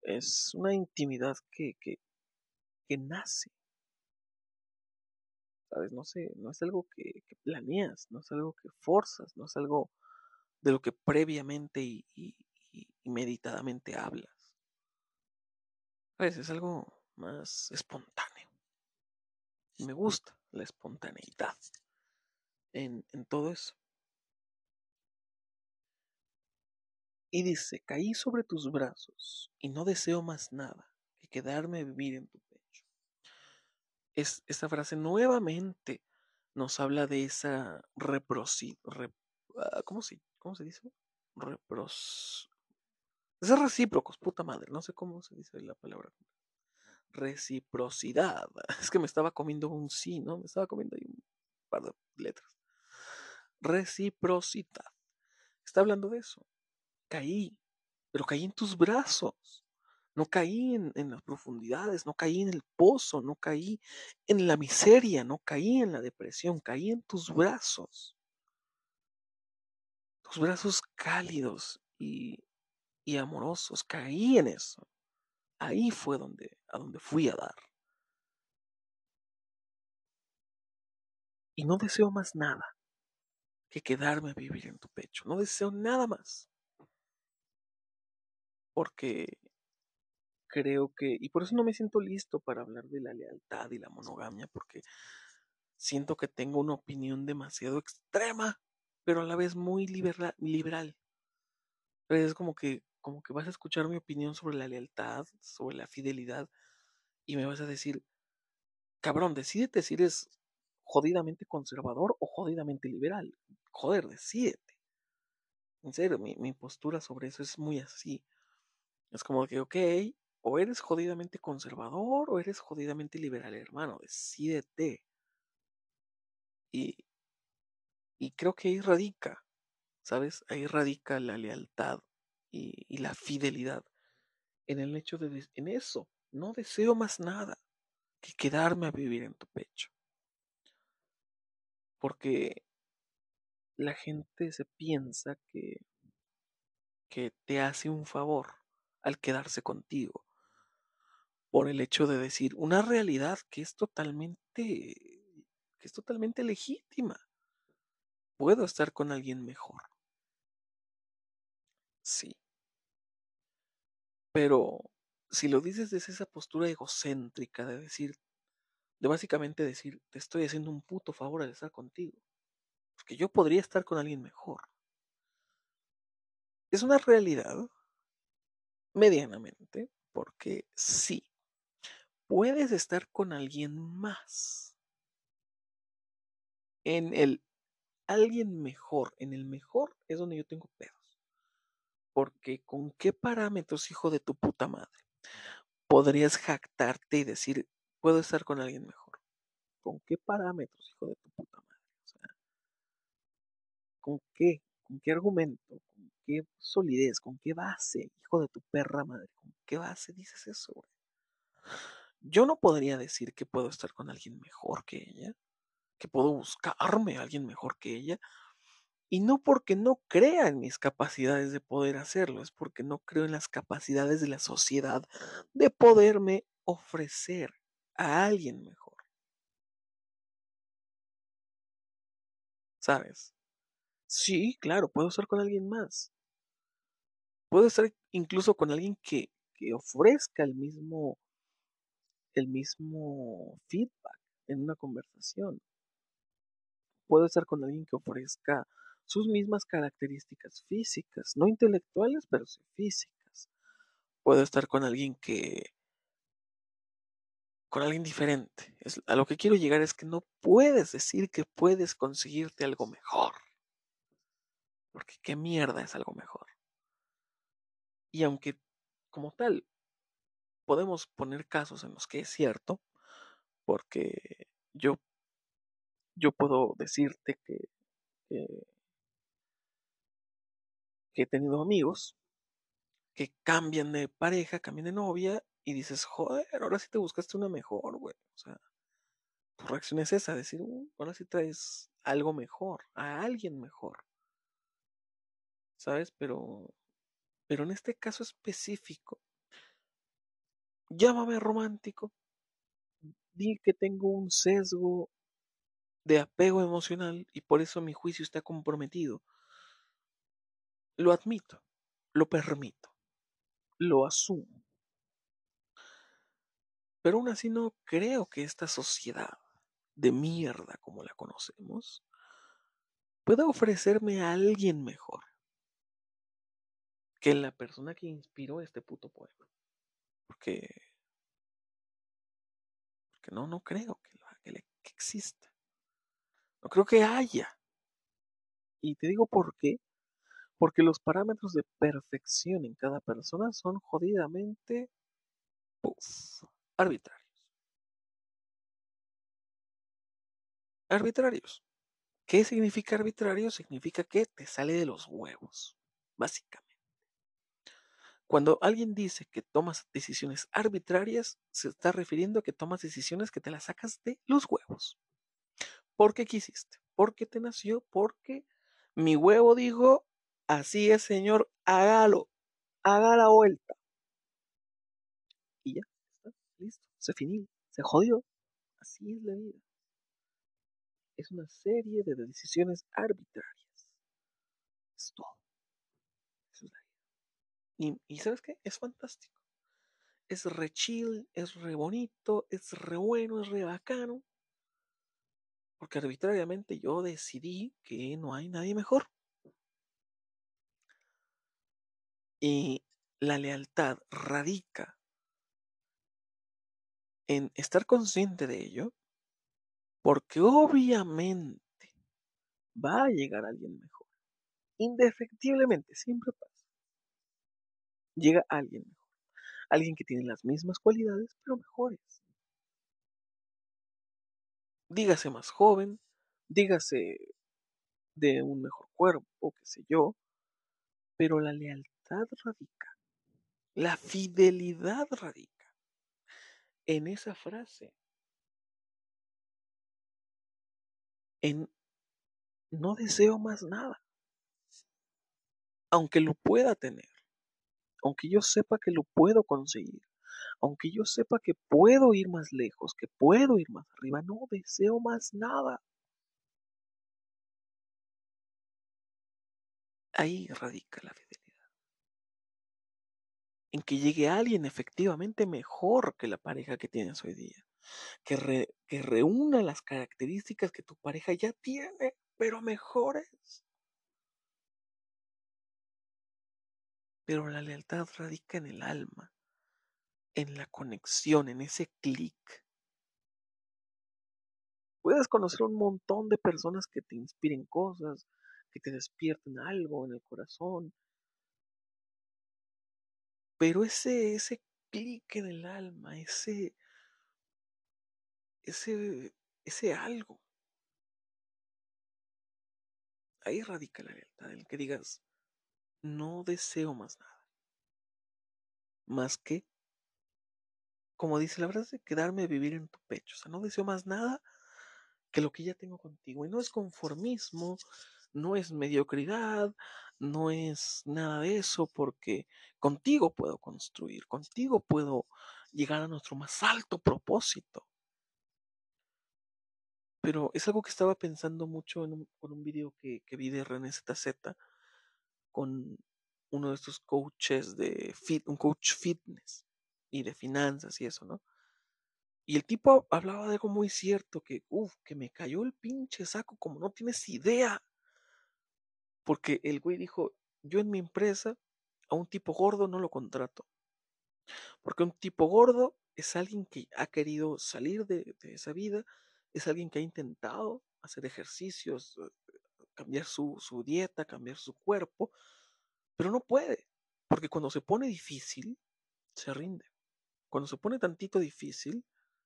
Es una intimidad que, que, que nace. ¿Sabes? No sé, no es algo que, planeas, no es algo que forzas, no es algo de lo que previamente y, y, meditadamente hablas. ¿Sabes? Es algo más espontáneo. Me gusta la espontaneidad en, todo eso. Y dice, caí sobre tus brazos y no deseo más nada que quedarme a vivir en tu pecho. Es, esta frase nuevamente nos habla de esa reproci, rep, uh, ¿cómo, se, ¿cómo se dice? Repros... Recíprocos, puta madre, no sé cómo se dice la palabra. Reciprocidad. Es que me estaba comiendo un sí, ¿no? Me estaba comiendo ahí un par de letras. Reciprocidad. Está hablando de eso caí, pero caí en tus brazos. No caí en, en, las profundidades, no caí en el pozo, no caí en la miseria, no caí en la depresión, caí en tus brazos. Tus brazos cálidos y, y amorosos, caí en eso. Ahí fue donde, a donde fui a dar. Y no deseo más nada que quedarme a vivir en tu pecho. No deseo nada más porque creo que, y por eso no me siento listo para hablar de la lealtad y la monogamia, porque siento que tengo una opinión demasiado extrema, pero a la vez muy libera- liberal. Es como que, como que vas a escuchar mi opinión sobre la lealtad, sobre la fidelidad, y me vas a decir, cabrón, decídete si eres jodidamente conservador o jodidamente liberal. Joder, decídete. En serio, mi, mi postura sobre eso es muy así. Es como que, ok, o eres jodidamente conservador o eres jodidamente liberal, hermano, decídete. Y, y creo que ahí radica, ¿sabes? Ahí radica la lealtad y, y la fidelidad. En el hecho de, en eso, no deseo más nada que quedarme a vivir en tu pecho. Porque la gente se piensa que, que te hace un favor al quedarse contigo. Por el hecho de decir una realidad que es totalmente, que es totalmente legítima. Puedo estar con alguien mejor. Sí. Pero si lo dices desde esa postura egocéntrica de decir, de básicamente decir, te estoy haciendo un puto favor al estar contigo. Porque yo podría estar con alguien mejor. Es una realidad, medianamente, porque sí, puedes estar con alguien más. En el alguien mejor, en el mejor es donde yo tengo pedos. Porque con qué parámetros, hijo de tu puta madre, podrías jactarte y decir, puedo estar con alguien mejor. ¿Con qué parámetros, hijo de tu puta madre? ¿Con qué? ¿Con qué argumento? ¿Con qué solidez? ¿Con qué base, hijo de tu perra madre? ¿Con qué base dices eso? Yo no podría decir que puedo estar con alguien mejor que ella, que puedo buscarme a alguien mejor que ella, y no porque no crea en mis capacidades de poder hacerlo, es porque no creo en las capacidades de la sociedad de poderme ofrecer a alguien mejor. ¿Sabes? Sí, claro, puedo estar con alguien más. Puedo estar incluso con alguien que, que ofrezca el mismo, el mismo feedback en una conversación. Puedo estar con alguien que ofrezca sus mismas características físicas, no intelectuales, pero sí físicas. Puedo estar con alguien que, con alguien diferente. A lo que quiero llegar es que no puedes decir que puedes conseguirte algo mejor. Porque qué mierda es algo mejor. Y aunque como tal podemos poner casos en los que es cierto, porque yo, yo puedo decirte que, que, he tenido amigos que cambian de pareja, cambian de novia y dices, joder, ahora sí te buscaste una mejor, güey. O sea, tu reacción es esa, decir, uh, ahora sí traes algo mejor, a alguien mejor. ¿Sabes? Pero, pero en este caso específico, llámame romántico, di que tengo un sesgo de apego emocional y por eso mi juicio está comprometido. Lo admito, lo permito, lo asumo. Pero aún así no creo que esta sociedad de mierda como la conocemos pueda ofrecerme a alguien mejor que la persona que inspiró este puto poema. Porque, porque no, no creo que, que exista. No creo que haya. Y te digo por qué. Porque los parámetros de perfección en cada persona son jodidamente puff, arbitrarios. Arbitrarios. ¿Qué significa arbitrario? Significa que te sale de los huevos, básicamente. Cuando alguien dice que tomas decisiones arbitrarias, se está refiriendo a que tomas decisiones que te las sacas de los huevos. ¿Por qué quisiste? ¿Por qué te nació? Porque mi huevo dijo, así es, señor, hágalo, haga la vuelta. Y ya, está, listo, se finó, se jodió. Así es la vida. Es una serie de decisiones arbitrarias. Es todo. Eso es la vida. Y, ¿sabes qué? Es fantástico. es re chill, es re bonito, es re bueno, es re bacano. Porque arbitrariamente yo decidí que no hay nadie mejor. Y la lealtad radica en estar consciente de ello, porque obviamente va a llegar alguien mejor. Indefectiblemente, siempre pasa. Llega alguien mejor. Alguien que tiene las mismas cualidades, pero mejores. Dígase más joven, dígase de un mejor cuerpo, qué sé yo, pero la lealtad radica, la fidelidad radica en esa frase, en no deseo más nada, aunque lo pueda tener, aunque yo sepa que lo puedo conseguir, aunque yo sepa que puedo ir más lejos, que puedo ir más arriba, no deseo más nada. Ahí radica la fidelidad. En que llegue alguien efectivamente mejor que la pareja que tienes hoy día. Que, que reúna las características que tu pareja ya tiene, pero mejores. Pero la lealtad radica en el alma, en la conexión, en ese clic. Puedes conocer un montón de personas que te inspiren cosas, que te despierten algo en el corazón. Pero ese, ese clic en el alma, ese, ese, ese algo, ahí radica la lealtad, el que digas, no deseo más nada. Más que, como dice la frase, quedarme a vivir en tu pecho. O sea, no deseo más nada que lo que ya tengo contigo. Y no es conformismo, no es mediocridad, no es nada de eso, porque contigo puedo construir, contigo puedo llegar a nuestro más alto propósito. Pero es algo que estaba pensando mucho en un, con un video que, que vi de René ZZ con uno de estos coaches de un coach fitness y de finanzas y eso, ¿no? Y el tipo hablaba de algo muy cierto, que, uff, que me cayó el pinche saco como no tienes idea. Porque el güey dijo, yo en mi empresa a un tipo gordo no lo contrato. Porque un tipo gordo es alguien que ha querido salir de, de esa vida, es alguien que ha intentado hacer ejercicios, cambiar su, su dieta, cambiar su cuerpo, pero no puede. Porque cuando se pone difícil, se rinde. Cuando se pone tantito difícil,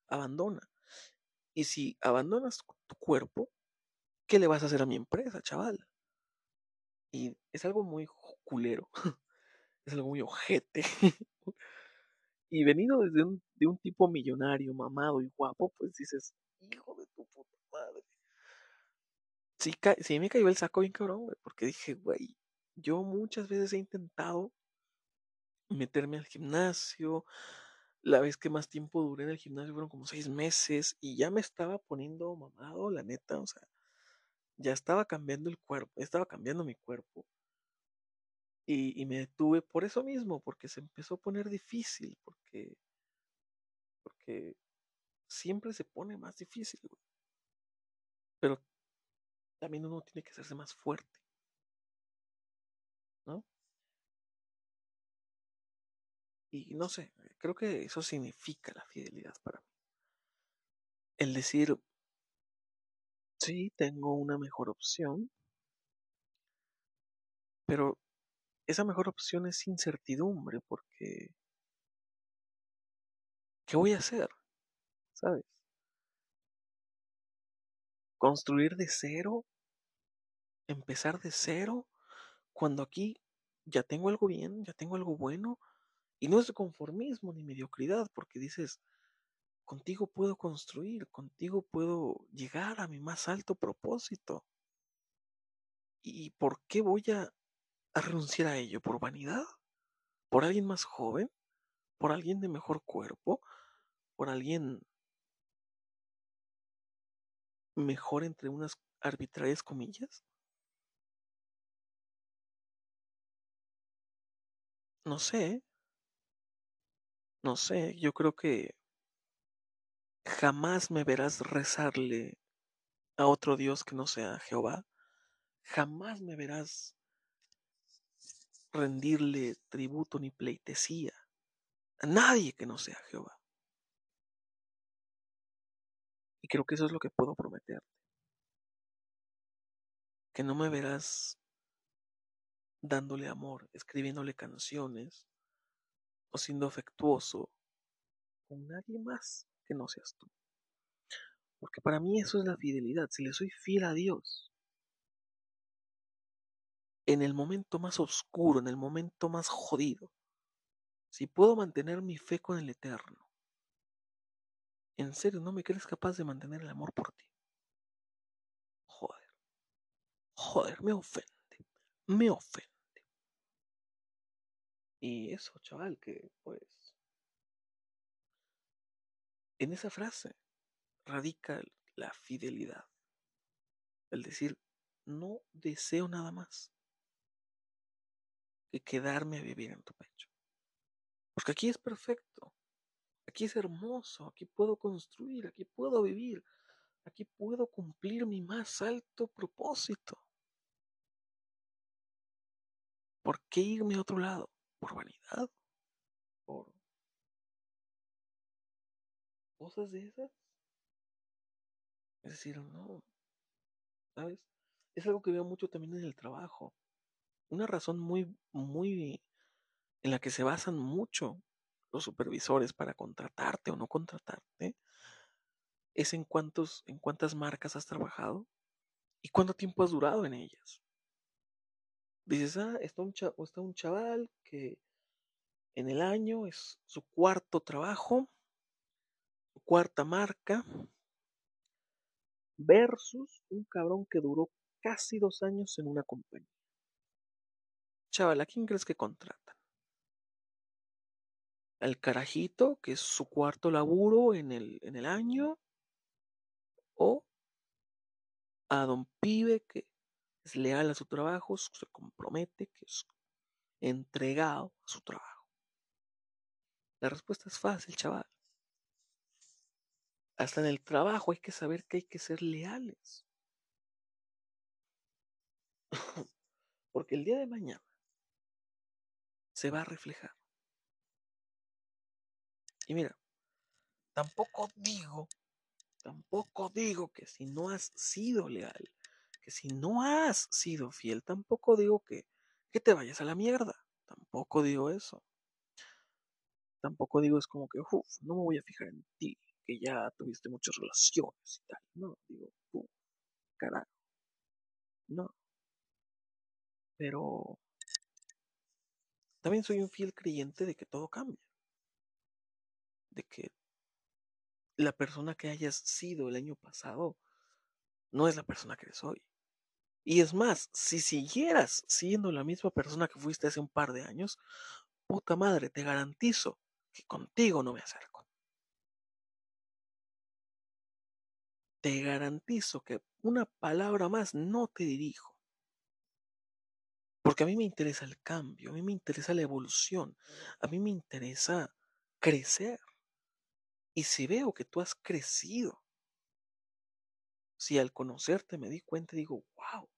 abandona. Y si abandonas tu cuerpo, ¿qué le vas a hacer a mi empresa, chaval? Y es algo muy culero, es algo muy ojete. y venido desde un, de un tipo millonario, mamado y guapo, pues dices, hijo de tu puta madre. Sí, me cayó el saco bien cabrón, güey, porque dije, güey, yo muchas veces he intentado meterme al gimnasio. La vez que más tiempo duré en el gimnasio fueron como seis meses y ya me estaba poniendo mamado, la neta, o sea, ya estaba cambiando el cuerpo, estaba cambiando mi cuerpo. Y, y, me detuve por eso mismo, porque se empezó a poner difícil, porque, porque siempre se pone más difícil, güey. Pero también uno tiene que hacerse más fuerte, ¿no? Y no sé, creo que eso significa la fidelidad para mí. El decir, sí, tengo una mejor opción, pero esa mejor opción es incertidumbre porque ¿qué voy a hacer? ¿Sabes? Construir de cero, empezar de cero, cuando aquí ya tengo algo bien, ya tengo algo bueno, y no es conformismo ni mediocridad, porque dices, contigo puedo construir, contigo puedo llegar a mi más alto propósito. ¿Y por qué voy a, a renunciar a ello? ¿Por vanidad? ¿Por alguien más joven? ¿Por alguien de mejor cuerpo? ¿Por alguien mejor entre unas arbitrarias comillas? No sé. no sé, yo creo que jamás me verás rezarle a otro Dios que no sea Jehová. Jamás me verás rendirle tributo ni pleitesía a nadie que no sea Jehová. Creo que eso es lo que puedo prometerte. Que no me verás dándole amor, escribiéndole canciones o siendo afectuoso con nadie más que no seas tú. Porque para mí eso es la fidelidad. Si le soy fiel a Dios, en el momento más oscuro, en el momento más jodido, si puedo mantener mi fe con el Eterno, ¿en serio no me crees capaz de mantener el amor por ti? Joder. Joder, me ofende. Me ofende. Y eso, chaval, que pues... En esa frase radica la fidelidad. El decir, no deseo nada más que quedarme a vivir en tu pecho. Porque aquí es perfecto, aquí es hermoso, aquí puedo construir, aquí puedo vivir, aquí puedo cumplir mi más alto propósito. ¿Por qué irme a otro lado? ¿Por vanidad? ¿Por cosas de esas? Es decir, no, ¿sabes? Es algo que veo mucho también en el trabajo. Una razón muy, muy en la que se basan mucho los supervisores para contratarte o no contratarte es en cuántos, en cuántas marcas has trabajado y cuánto tiempo has durado en ellas. Dices, ah, está un, está un chaval que en el año es su cuarto trabajo, su cuarta marca, versus un cabrón que duró casi dos años en una compañía. Chaval, ¿a quién crees que contratan? ¿Al carajito, que es su cuarto laburo en el, en el año? ¿O a don pibe que es leal a su trabajo, se compromete, que es entregado a su trabajo? La respuesta es fácil, chaval. Hasta en el trabajo hay que saber que hay que ser leales. Porque el día de mañana se va a reflejar. Y mira, tampoco digo, tampoco digo que si no has sido leal, que si no has sido fiel, tampoco digo que, que te vayas a la mierda. Tampoco digo eso. Tampoco digo es como que, uff, no me voy a fijar en ti, que ya tuviste muchas relaciones y tal. No, digo, uff, carajo. No. Pero también soy un fiel creyente de que todo cambia. Que la persona que hayas sido el año pasado no es la persona que eres hoy. Y es más, si siguieras siendo la misma persona que fuiste hace un par de años, puta madre, te garantizo que contigo no me acerco. Te garantizo que una palabra más no te dirijo. Porque a mí me interesa el cambio, a mí me interesa la evolución, a mí me interesa crecer. Y si veo que tú has crecido, si al conocerte me di cuenta y digo, wow,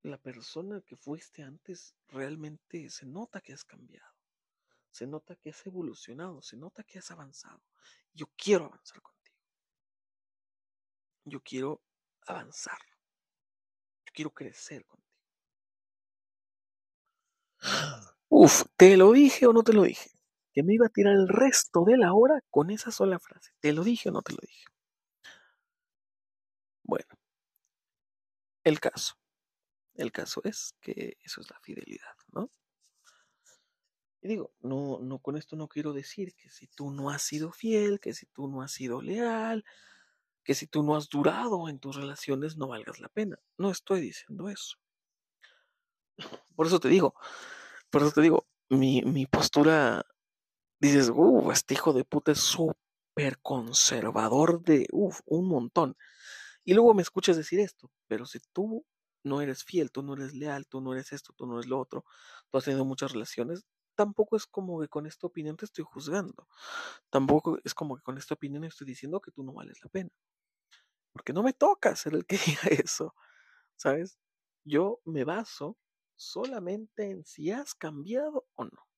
la persona que fuiste antes realmente se nota que has cambiado, se nota que has evolucionado, se nota que has avanzado. Yo quiero avanzar contigo. Yo quiero avanzar. Yo quiero crecer contigo. Uf, ¿te lo dije o no te lo dije? Que me iba a tirar el resto de la hora con esa sola frase. ¿Te lo dije o no te lo dije? Bueno, el caso. El caso es que eso es la fidelidad, ¿no? Y digo, no, no con esto no quiero decir que si tú no has sido fiel, que si tú no has sido leal, que si tú no has durado en tus relaciones no valgas la pena. No estoy diciendo eso. Por eso te digo, por eso te digo, mi, mi postura, dices, uh, este hijo de puta es súper conservador de, uff, un montón. Y luego me escuchas decir esto, pero si tú no eres fiel, tú no eres leal, tú no eres esto, tú no eres lo otro, tú has tenido muchas relaciones, tampoco es como que con esta opinión te estoy juzgando. Tampoco es como que con esta opinión estoy diciendo que tú no vales la pena. Porque no me toca ser el que diga eso, ¿sabes? Yo me baso solamente en si has cambiado o no.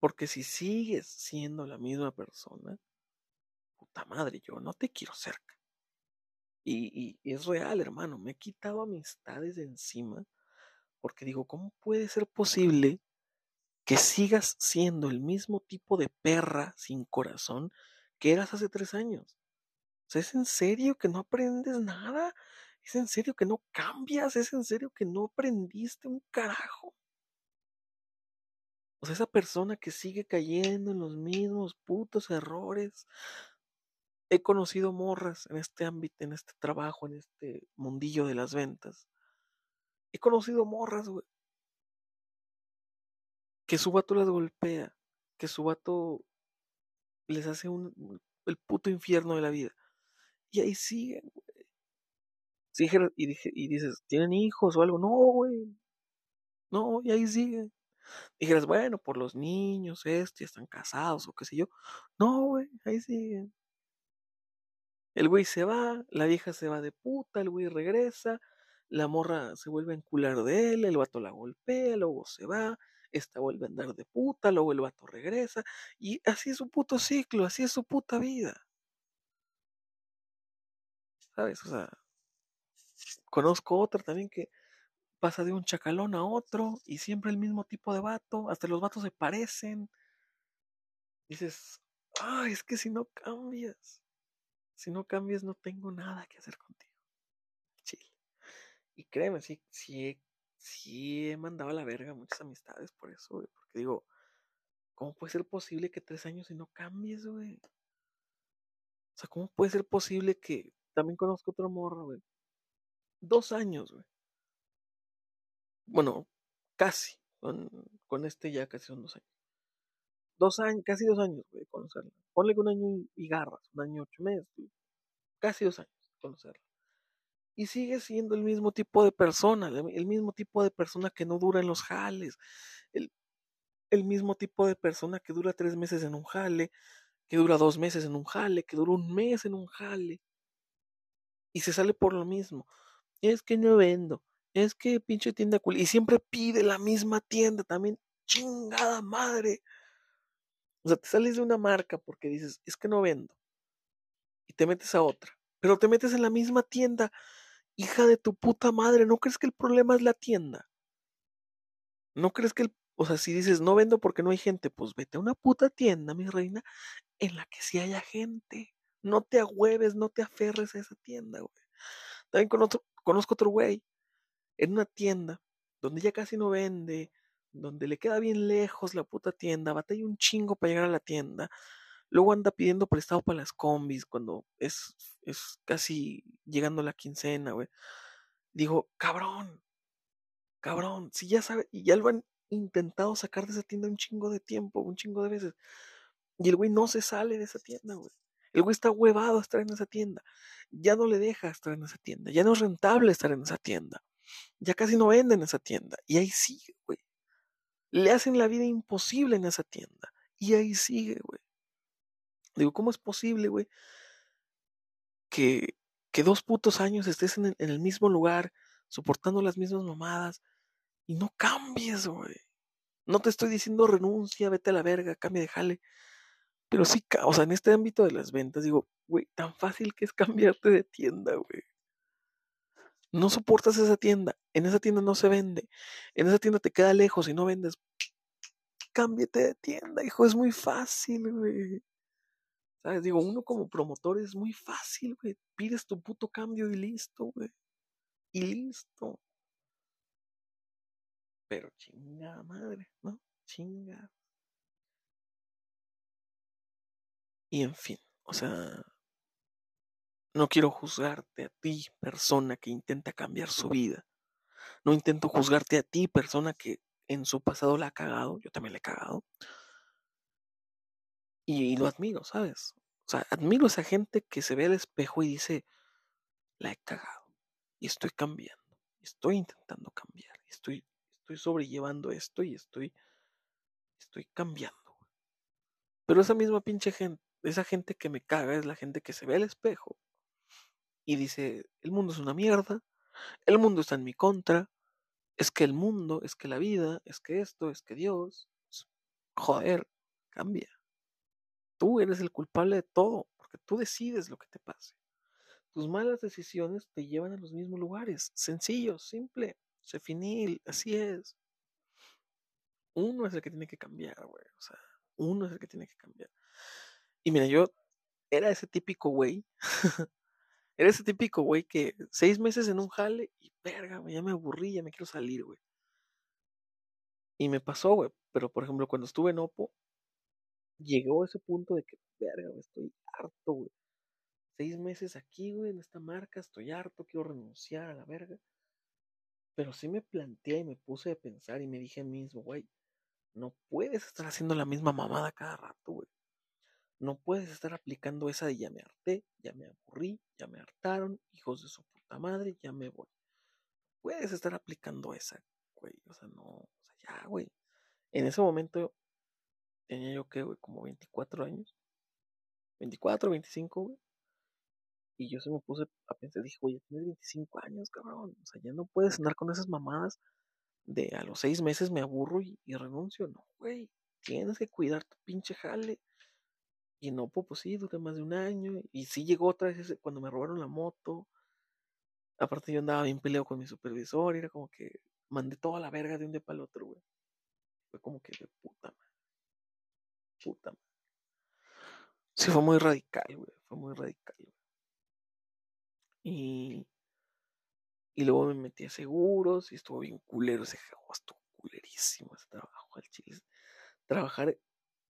Porque si sigues siendo la misma persona, puta madre, yo no te quiero cerca. Y, y, es real, hermano, me he quitado amistades de encima porque digo, ¿cómo puede ser posible que sigas siendo el mismo tipo de perra sin corazón que eras hace tres años? O sea, ¿es en serio que no aprendes nada? ¿Es en serio que no cambias? ¿Es en serio que no aprendiste un carajo? O sea, esa persona que sigue cayendo en los mismos putos errores. He conocido morras en este ámbito, en este trabajo, en este mundillo de las ventas. He conocido morras, güey. Que su vato las golpea. Que su vato les hace un, el puto infierno de la vida. Y ahí siguen, güey. y, y dices, ¿tienen hijos o algo? No, güey. No, y ahí siguen. Dijeras, bueno, por los niños, esto, ya están casados o qué sé yo. No, güey, ahí siguen. El güey se va, la vieja se va de puta, el güey regresa, la morra se vuelve a encular de él, el vato la golpea, luego se va, esta vuelve a andar de puta, luego el vato regresa, y así es su puto ciclo, así es su puta vida. ¿Sabes? O sea, conozco otra también que pasa de un chacalón a otro y siempre el mismo tipo de vato, hasta los vatos se parecen. Dices, ay, es que si no cambias, si no cambias no tengo nada que hacer contigo. Chile. Y créeme, sí, sí, sí he mandado a la verga muchas amistades por eso, güey, porque digo, ¿cómo puede ser posible que tres años y no cambies, güey? O sea, ¿cómo puede ser posible que también conozco otro morro, güey? Dos años, güey bueno, casi, con, este ya casi son dos años. Dos años, casi dos años, güey, conocerla. Ponle un año y garras, un año ocho meses, casi dos años conocerla. Y sigue siendo el mismo tipo de persona, el mismo tipo de persona que no dura en los jales, el, el mismo tipo de persona que dura tres meses en un jale, que dura dos meses en un jale, que dura un mes en un jale. Y se sale por lo mismo. Es que no vendo, es que pinche tienda cool. Y siempre pide la misma tienda también. Chingada madre. O sea, te sales de una marca porque dices, es que no vendo. Y te metes a otra. Pero te metes en la misma tienda. Hija de tu puta madre, ¿no crees que el problema es la tienda? ¿No crees que el... O sea, si dices, no vendo porque no hay gente, pues vete a una puta tienda, mi reina, en la que sí haya gente. No te agüeves, no te aferres a esa tienda, güey. También conozco, conozco otro güey en una tienda donde ya casi no vende, donde le queda bien lejos la puta tienda, batalla un chingo para llegar a la tienda, luego anda pidiendo prestado para las combis cuando es, es casi llegando la quincena, güey. Digo, cabrón, cabrón, si ya sabe, y ya lo han intentado sacar de esa tienda un chingo de tiempo, un chingo de veces, y el güey no se sale de esa tienda, güey. El güey está huevado a estar en esa tienda. Ya no le deja estar en esa tienda. Ya no es rentable estar en esa tienda. Ya casi no venden en esa tienda. Y ahí sigue, güey. Le hacen la vida imposible en esa tienda. Y ahí sigue, güey. Digo, ¿cómo es posible, güey? Que, que dos putos años estés en el, mismo lugar, soportando las mismas mamadas, y no cambies, güey. No te estoy diciendo renuncia, vete a la verga, cambia de jale. Pero sí, o sea, en este ámbito de las ventas, digo, güey, tan fácil que es cambiarte de tienda, güey. No soportas esa tienda. En esa tienda no se vende. En esa tienda te queda lejos y no vendes. Cámbiate de tienda, hijo. Es muy fácil, güey. ¿Sabes? Digo, uno como promotor es muy fácil, güey. Pides tu puto cambio y listo, güey. Y listo. Pero chinga madre, ¿no? Chinga. Y en fin, o sea, no quiero juzgarte a ti, persona que intenta cambiar su vida. No intento juzgarte a ti, persona que en su pasado la ha cagado. Yo también la he cagado. Y, lo admiro, ¿sabes? O sea, admiro esa gente que se ve al espejo y dice, la he cagado. Y estoy cambiando. Estoy intentando cambiar. Estoy, estoy sobrellevando esto y estoy, estoy cambiando. Pero esa misma pinche gente, esa gente que me caga es la gente que se ve al espejo y dice, el mundo es una mierda, el mundo está en mi contra, es que el mundo, es que la vida, es que esto, es que Dios, joder, cambia. Tú eres el culpable de todo, porque tú decides lo que te pase. Tus malas decisiones te llevan a los mismos lugares. Sencillo, simple, se finil, así es. Uno es el que tiene que cambiar, güey. O sea, uno es el que tiene que cambiar. Y mira, yo era ese típico güey. era ese típico güey que seis meses en un jale y verga, güey, ya me aburrí, ya me quiero salir, güey. Y me pasó, güey. Pero por ejemplo, cuando estuve en Oppo, llegó a ese punto de que, verga, güey, estoy harto, güey. Seis meses aquí, güey, en esta marca, estoy harto, quiero renunciar a la verga. Pero sí me planteé y me puse a pensar y me dije a mí mismo, güey, no puedes estar haciendo la misma mamada cada rato, güey. No puedes estar aplicando esa de ya me harté, ya me aburrí, ya me hartaron, hijos de su puta madre, ya me voy. Puedes estar aplicando esa, güey. O sea, no, o sea, ya, güey. En ese momento tenía yo que, güey, como 24 años. 24, 25, güey. Y yo se me puse a pensar, dije, güey, tienes 25 años, cabrón. O sea, ya no puedes andar con esas mamadas de a los seis meses me aburro y, renuncio. No, güey. Tienes que cuidar tu pinche jale. Y no, pues, pues sí, duré más de un año. Y sí llegó otra vez cuando me robaron la moto. Aparte yo andaba bien peleado con mi supervisor. Y era como que mandé toda la verga de un día para el otro, güey. Fue como que de puta madre. Puta madre. Sí, fue muy radical, güey. Fue muy radical, güey. Y, y luego me metí a seguros y estuvo bien culero ese juego, estuvo culerísimo ese trabajo al chile. Trabajar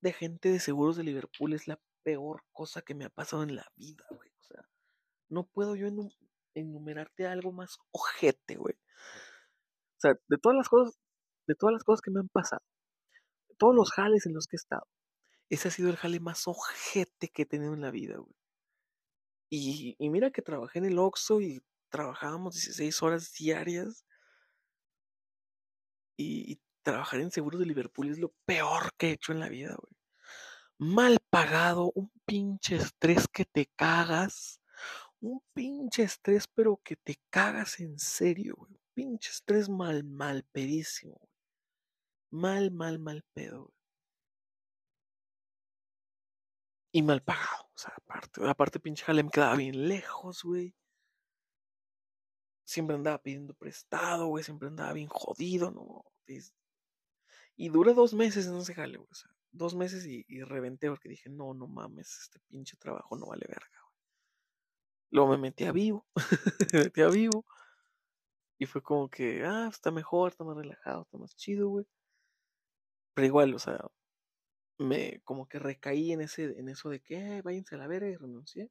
de gente de seguros de Liverpool es la peor cosa que me ha pasado en la vida, güey. O sea, no puedo yo enumerarte algo más ojete, güey. O sea, de todas las cosas, de todas las cosas que me han pasado, todos los jales en los que he estado, ese ha sido el jale más ojete que he tenido en la vida, güey. Y, mira que trabajé en el Oxxo y trabajábamos 16 horas diarias. Y, trabajar en seguros de Liverpool es lo peor que he hecho en la vida, güey. Mal pagado, un pinche estrés que te cagas. Un pinche estrés, pero que te cagas en serio, güey. Un pinche estrés mal, mal pedísimo, güey. Mal, mal, mal pedo, güey. Y mal pagado. O sea, aparte, aparte pinche jale me quedaba bien lejos, güey. Siempre andaba pidiendo prestado, güey. Siempre andaba bien jodido, ¿no? Y duré dos meses en ese jale, güey. O sea, dos meses y, reventé porque dije, no, no mames, este pinche trabajo no vale verga, güey. Luego me metí a vivo. me metí a vivo. Y fue como que, ah, está mejor, está más relajado, está más chido, güey. Pero igual, o sea, me como que recaí en ese en eso de que váyanse a la verga y renuncié.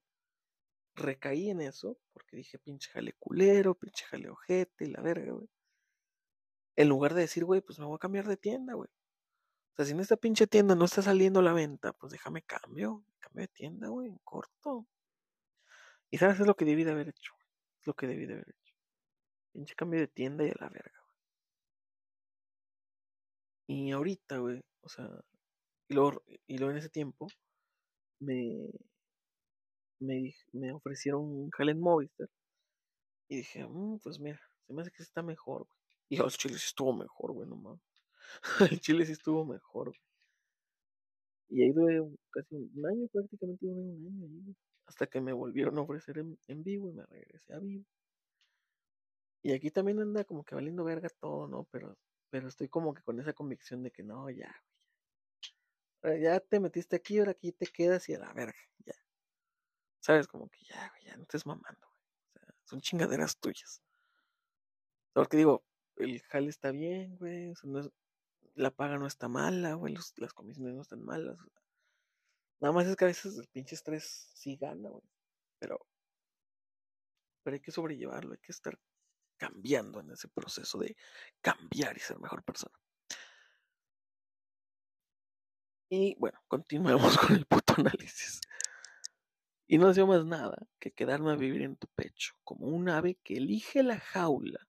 Recaí en eso porque dije pinche jale culero, pinche jale ojete, la verga, güey. En lugar de decir, güey, pues me voy a cambiar de tienda, güey. O sea, si en esta pinche tienda no está saliendo la venta, pues déjame cambio, cambio de tienda, güey, en corto. Y sabes, es lo que debí de haber hecho, es lo que debí de haber hecho. Pinche cambio de tienda y a la verga, güey. Y ahorita, güey, o sea, y luego, y en ese tiempo me, me, me ofrecieron un jale en Movistar. Y dije, mmm, pues mira, se me hace que está mejor, güey. Y los chiles estuvo mejor, güey, nomás. el chile sí estuvo mejor, güey. Y ahí duré casi un año, prácticamente duré un año ahí, Hasta que me volvieron a ofrecer en, en vivo y me regresé a vivo. Y aquí también anda como que valiendo verga todo, ¿no? Pero, pero estoy como que con esa convicción de que no, ya, ya te metiste aquí, ahora aquí te quedas y a la verga, ya. ¿Sabes? Como que ya, güey, ya no estés mamando, güey. O sea, son chingaderas tuyas. Porque digo, el jale está bien, güey. La paga no está mala, güey. las comisiones no están malas. Nada más es que a veces el pinche estrés sí gana, güey. Pero, pero hay que sobrellevarlo, hay que estar cambiando en ese proceso de cambiar y ser mejor persona. Y bueno, continuemos con el puto análisis. Y no hacía más nada que quedarme a vivir en tu pecho, como un ave que elige la jaula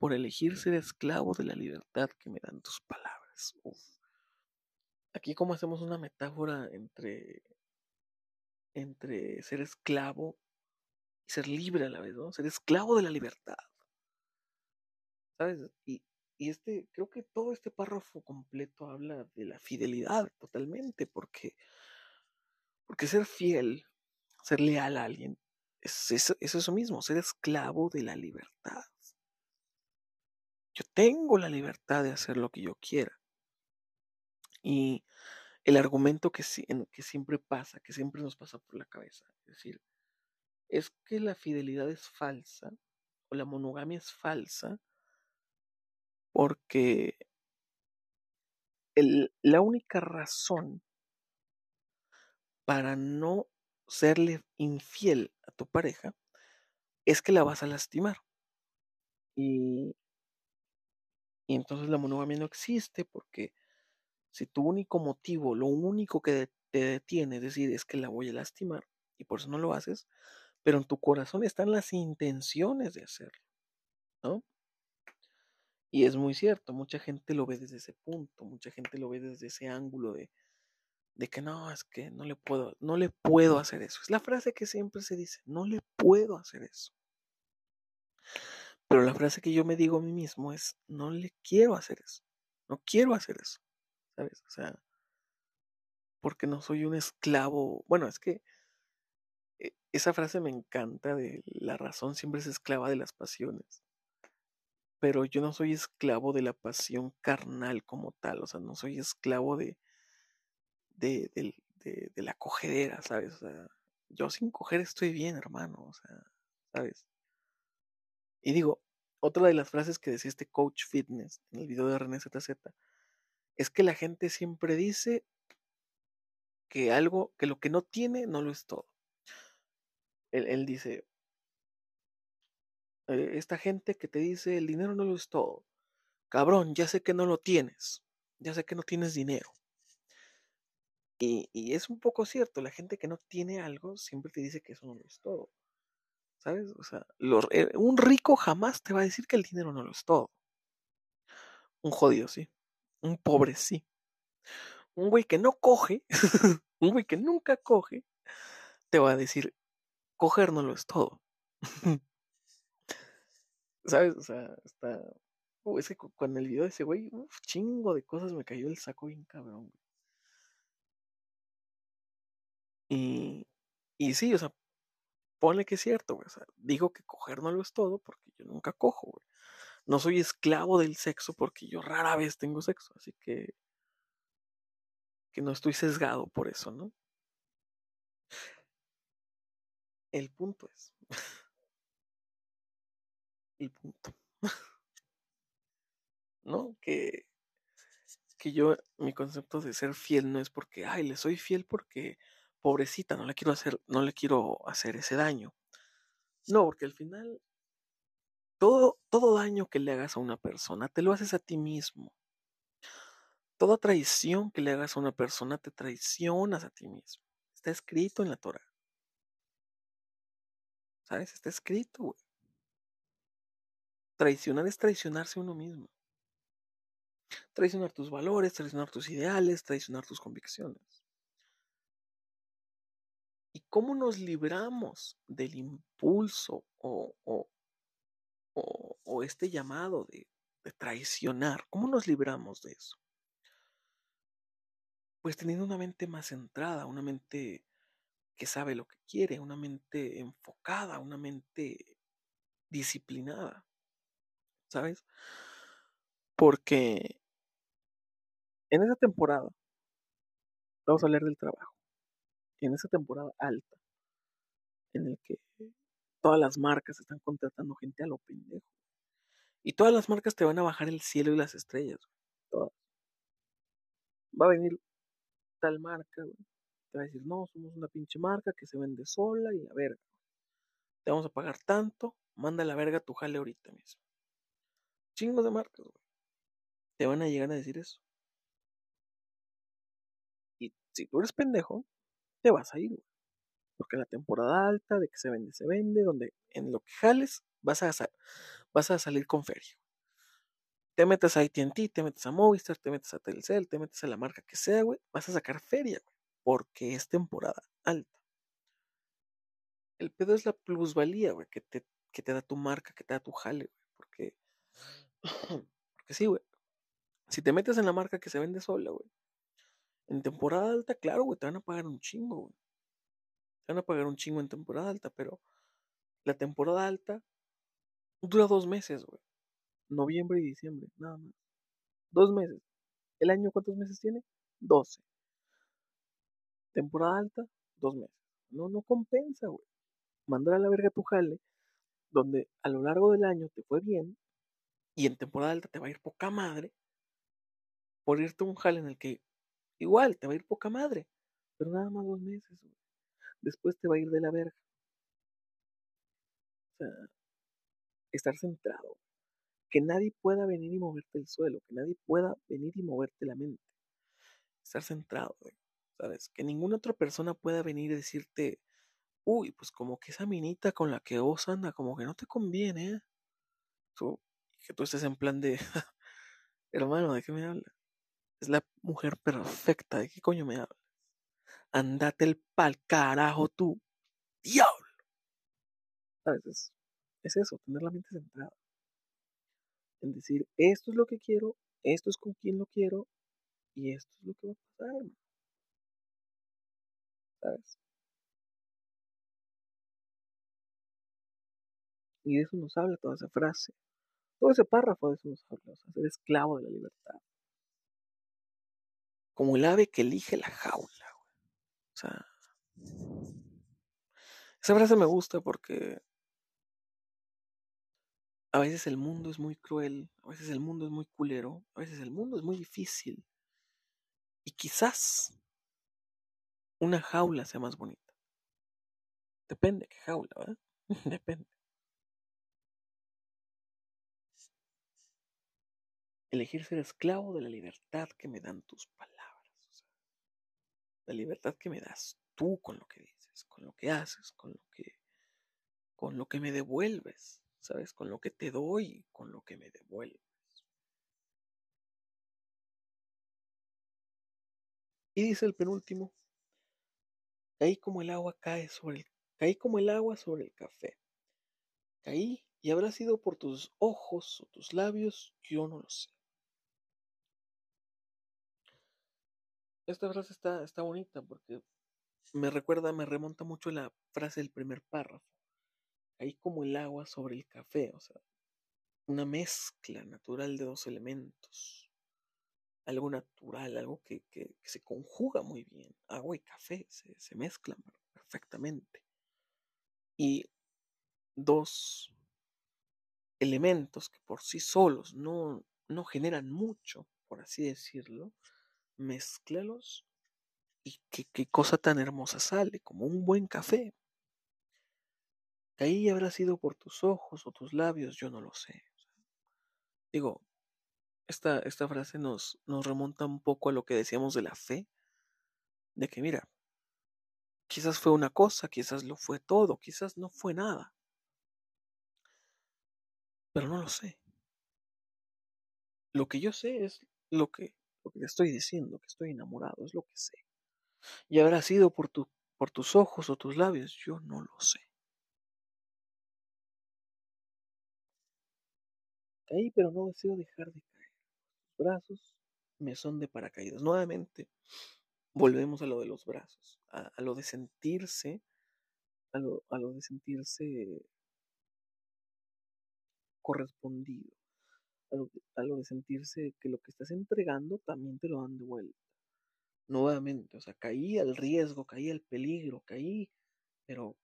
por elegir ser esclavo de la libertad que me dan tus palabras. Uf. Aquí como hacemos una metáfora entre, entre ser esclavo y ser libre a la vez, ¿no? Ser esclavo de la libertad. ¿Sabes? Y, y este, creo que todo este párrafo completo habla de la fidelidad totalmente, porque, porque ser fiel, ser leal a alguien, es, es, es eso mismo, ser esclavo de la libertad. Tengo la libertad de hacer lo que yo quiera. Y el argumento que, que siempre pasa, que siempre nos pasa por la cabeza, es decir, es que la fidelidad es falsa o la monogamia es falsa porque el, la única razón para no serle infiel a tu pareja es que la vas a lastimar. Y, y entonces la monogamia no existe porque si tu único motivo, lo único que te detiene, es decir, es que la voy a lastimar y por eso no lo haces, pero en tu corazón están las intenciones de hacerlo, ¿no? Y es muy cierto, mucha gente lo ve desde ese punto, mucha gente lo ve desde ese ángulo de, de que no, es que no le puedo, no le puedo hacer eso. Es la frase que siempre se dice, no le puedo hacer eso. Pero la frase que yo me digo a mí mismo es, no le quiero hacer eso, no quiero hacer eso, ¿sabes? O sea, porque no soy un esclavo. Bueno, es que e, esa frase me encanta de la razón siempre es esclava de las pasiones pero yo no soy esclavo de la pasión carnal como tal, o sea, no soy esclavo de, de, de, de la cogedera, ¿sabes? O sea, yo sin coger estoy bien, hermano, o sea, ¿sabes? Y digo, otra de las frases que decía este coach fitness en el video de René ZZ es que la gente siempre dice que algo, que lo que no tiene no lo es todo. Él, él dice, eh, esta gente que te dice el dinero no lo es todo. Cabrón, ya sé que no lo tienes. Ya sé que no tienes dinero. Y, y, es un poco cierto, la gente que no tiene algo siempre te dice que eso no lo es todo. ¿Sabes? O sea, eh, un rico jamás te va a decir que el dinero no lo es todo. Un jodido, sí. Un pobre, sí. Un güey que no coge, un güey que nunca coge, te va a decir, coger no lo es todo. ¿Sabes? O sea, está. Uh, es que con el video de ese güey, uf, chingo de cosas me cayó el saco bien cabrón, Y, y sí, o sea, ponle que es cierto, digo que coger no lo es todo porque yo nunca cojo. No soy esclavo del sexo porque yo rara vez tengo sexo, así que. que no estoy sesgado por eso, ¿no? El punto es. el punto. ¿No? Que, que yo, mi concepto de ser fiel no es porque, ay, le soy fiel porque, pobrecita, no le quiero hacer, no le quiero hacer ese daño. No, porque al final, todo, todo daño que le hagas a una persona, te lo haces a ti mismo. Toda traición que le hagas a una persona, te traicionas a ti mismo. Está escrito en la Torah. ¿Sabes? Está escrito, güey. Traicionar es traicionarse uno mismo. Traicionar tus valores, traicionar tus ideales, traicionar tus convicciones. ¿Y cómo nos libramos del impulso o, este llamado de, de traicionar? ¿Cómo nos libramos de eso? Pues teniendo una mente más centrada, una mente que sabe lo que quiere, una mente enfocada, una mente disciplinada. ¿sabes? Porque en esa temporada, vamos a hablar del trabajo, en esa temporada alta, en el que todas las marcas están contratando gente a lo pendejo. Y todas las marcas te van a bajar el cielo y las estrellas, todas. Va a venir tal marca, Te va a decir, no, somos una pinche marca que se vende sola y la verga. Te vamos a pagar tanto, manda la verga tu jale ahorita mismo chingos de marcas, Te van a llegar a decir eso. Y si tú eres pendejo, te vas a ir, Porque en la temporada alta de que se vende, se vende, donde en lo que jales vas a, vas a salir con feria. te metes a AT&T, te metes a Movistar, te metes a Telcel, te metes a la marca que sea, güey, vas a sacar feria, güey, porque es temporada alta. El pedo es la plusvalía, güey, que te, que te da tu marca, que te da tu jale, güey, porque, porque sí, güey. Si te metes en la marca que se vende sola, güey, en temporada alta, claro, güey, te van a pagar un chingo, güey. Te van a pagar un chingo en temporada alta, pero la temporada alta dura dos meses, güey. Noviembre y diciembre, nada más. Dos meses. ¿El año cuántos meses tiene? Doce. Temporada alta, dos meses. No, no compensa, güey. Mandar a la verga tu jale, donde a lo largo del año te fue bien, y en temporada alta te va a ir poca madre, por irte a un jale en el que igual te va a ir poca madre, pero nada más dos meses, güey. Después te va a ir de la verga. O sea, estar centrado. Que nadie pueda venir y moverte el suelo, que nadie pueda venir y moverte la mente. Estar centrado, güey. ¿Sabes? Que ninguna otra persona pueda venir y decirte, uy, pues como que esa minita con la que vos anda, como que no te conviene, ¿eh? Tú, que tú estés en plan de, hermano, ¿de qué me hablas? Es la mujer perfecta, ¿de qué coño me hablas? Andate el pal carajo tú, diablo. ¿Sabes? Es, es eso, tener la mente centrada. En decir, esto es lo que quiero, esto es con quien lo quiero, y esto es lo que va a pasar. ¿Sabes? Y de eso nos habla toda esa frase. Todo ese párrafo de eso nos habla. Ser esclavo de la libertad. Como el ave que elige la jaula. O sea. Esa frase me gusta porque a veces el mundo es muy cruel, a veces el mundo es muy culero, a veces el mundo es muy difícil. Y quizás una jaula sea más bonita. Depende qué jaula, ¿verdad? Depende. Elegir ser esclavo de la libertad que me dan tus palabras. La libertad que me das tú con lo que dices, con lo que haces, con lo que, con lo que me devuelves, ¿sabes? Con lo que te doy, con lo que me devuelves. Y dice el penúltimo, caí como el agua cae sobre el, caí como el agua sobre el café. Caí y habrá sido por tus ojos o tus labios, yo no lo sé. Esta frase está, está bonita porque me recuerda, me remonta mucho la frase del primer párrafo. Caí como el agua sobre el café, o sea, una mezcla natural de dos elementos. Algo natural, algo que, que, que se conjuga muy bien. Agua y café se, se mezclan perfectamente. Y dos elementos que por sí solos no, no generan mucho, por así decirlo, mézclalos y qué, qué cosa tan hermosa sale, como un buen café. Caí habrá sido por tus ojos o tus labios, yo no lo sé. Digo, esta, esta frase nos, nos remonta un poco a lo que decíamos de la fe, de que mira, quizás fue una cosa, quizás lo fue todo, quizás no fue nada. Pero no lo sé. Lo que yo sé es lo que, lo que te estoy diciendo, que estoy enamorado, es lo que sé. Y habrá sido por, por tus ojos o tus labios, yo no lo sé. Caí, pero no deseo dejar de caer. Los brazos me son de paracaídas. Nuevamente, volvemos a lo de los brazos, a, a lo de sentirse, a lo, a lo de sentirse correspondido, a lo, de sentirse que lo que estás entregando también te lo dan de vuelta. Nuevamente, o sea, caí al riesgo, caí al peligro, caí, pero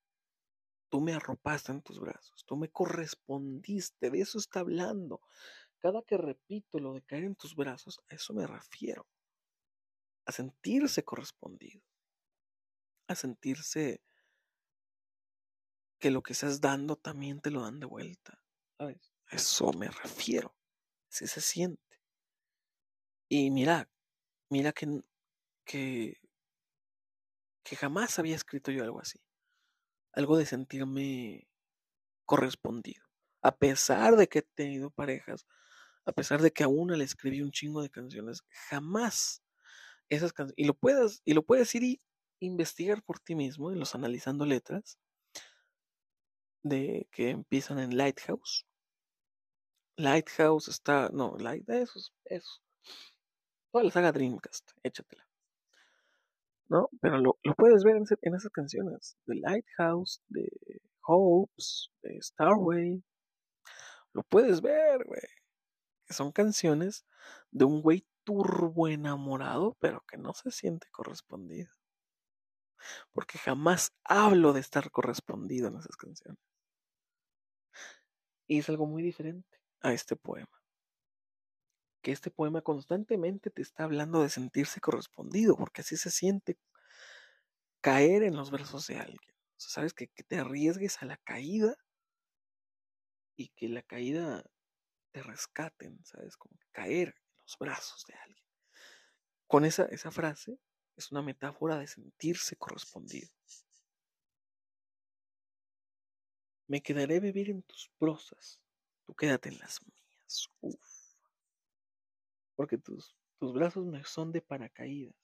tú me arropaste en tus brazos, tú me correspondiste, de eso está hablando. Cada que repito lo de caer en tus brazos, a eso me refiero, a sentirse correspondido, a sentirse que lo que estás dando también te lo dan de vuelta, ¿sabes? A eso me refiero, así se siente. Y mira, mira que, que, que jamás había escrito yo algo así algo de sentirme correspondido. A pesar de que he tenido parejas, a pesar de que a una le escribí un chingo de canciones, jamás esas canciones, y lo puedes, y lo puedes ir y investigar por ti mismo, en los analizando letras, de que empiezan en Lighthouse. Lighthouse está, no, Light, eso, eso. Toda la saga Dreamcast, échatela. ¿No? Pero lo, lo puedes ver en, esas canciones, de Lighthouse, de Hopes, de Starway. Lo puedes ver, güey que son canciones de un güey turbo enamorado, pero que no se siente correspondido. Porque jamás hablo de estar correspondido en esas canciones. Y es algo muy diferente a este poema. Que este poema constantemente te está hablando de sentirse correspondido, porque así se siente caer en los versos de alguien. Sabes que, que te arriesgues a la caída y que la caída te rescaten, ¿sabes? Como caer en los brazos de alguien. Con esa, esa frase es una metáfora de sentirse correspondido. Me quedaré vivir en tus prosas, tú quédate en las mías. Uf. Porque tus, tus brazos me son de paracaídas.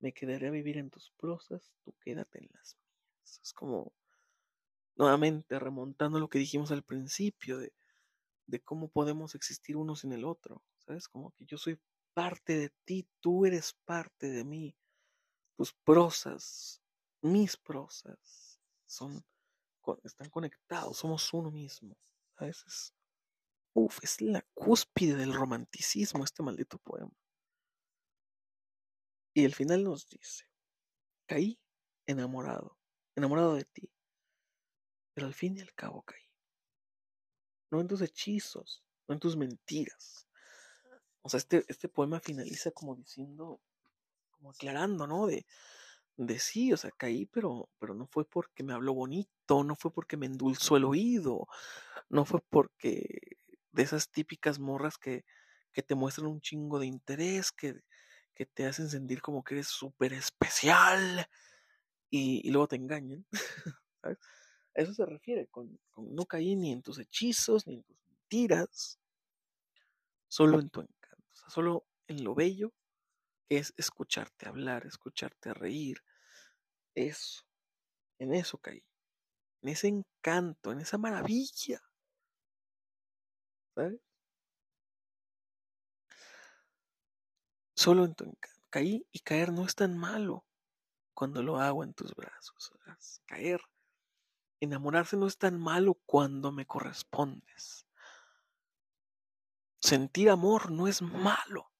Me quedaré a vivir en tus prosas, tú quédate en las mías. Es como, nuevamente, remontando lo que dijimos al principio, de de cómo podemos existir uno sin el otro, ¿sabes? Como que yo soy parte de ti, tú eres parte de mí. Tus prosas, mis prosas, son, están conectados, somos uno mismo. ¿Sabes? Es, uf, es la cúspide del romanticismo este maldito poema. Y el final nos dice, caí enamorado, enamorado de ti, pero al fin y al cabo caí no en tus hechizos, no en tus mentiras. O sea, este, este poema finaliza como diciendo, como aclarando, ¿no? De, de sí, o sea, caí, pero, pero no fue porque me habló bonito, no fue porque me endulzó el oído, no fue porque de esas típicas morras que, que te muestran un chingo de interés, que, que te hacen sentir como que eres súper especial y, y luego te engañan. ¿sabes? A eso se refiere, con, no caí ni en tus hechizos, ni en tus mentiras, solo en tu encanto, o sea, solo en lo bello que es escucharte hablar, escucharte reír. Eso, en eso caí, en ese encanto, en esa maravilla. ¿Sabes? Solo en tu encanto. Caí y caer no es tan malo cuando lo hago en tus brazos. Caer Enamorarse no es tan malo cuando me correspondes. Sentir amor no es malo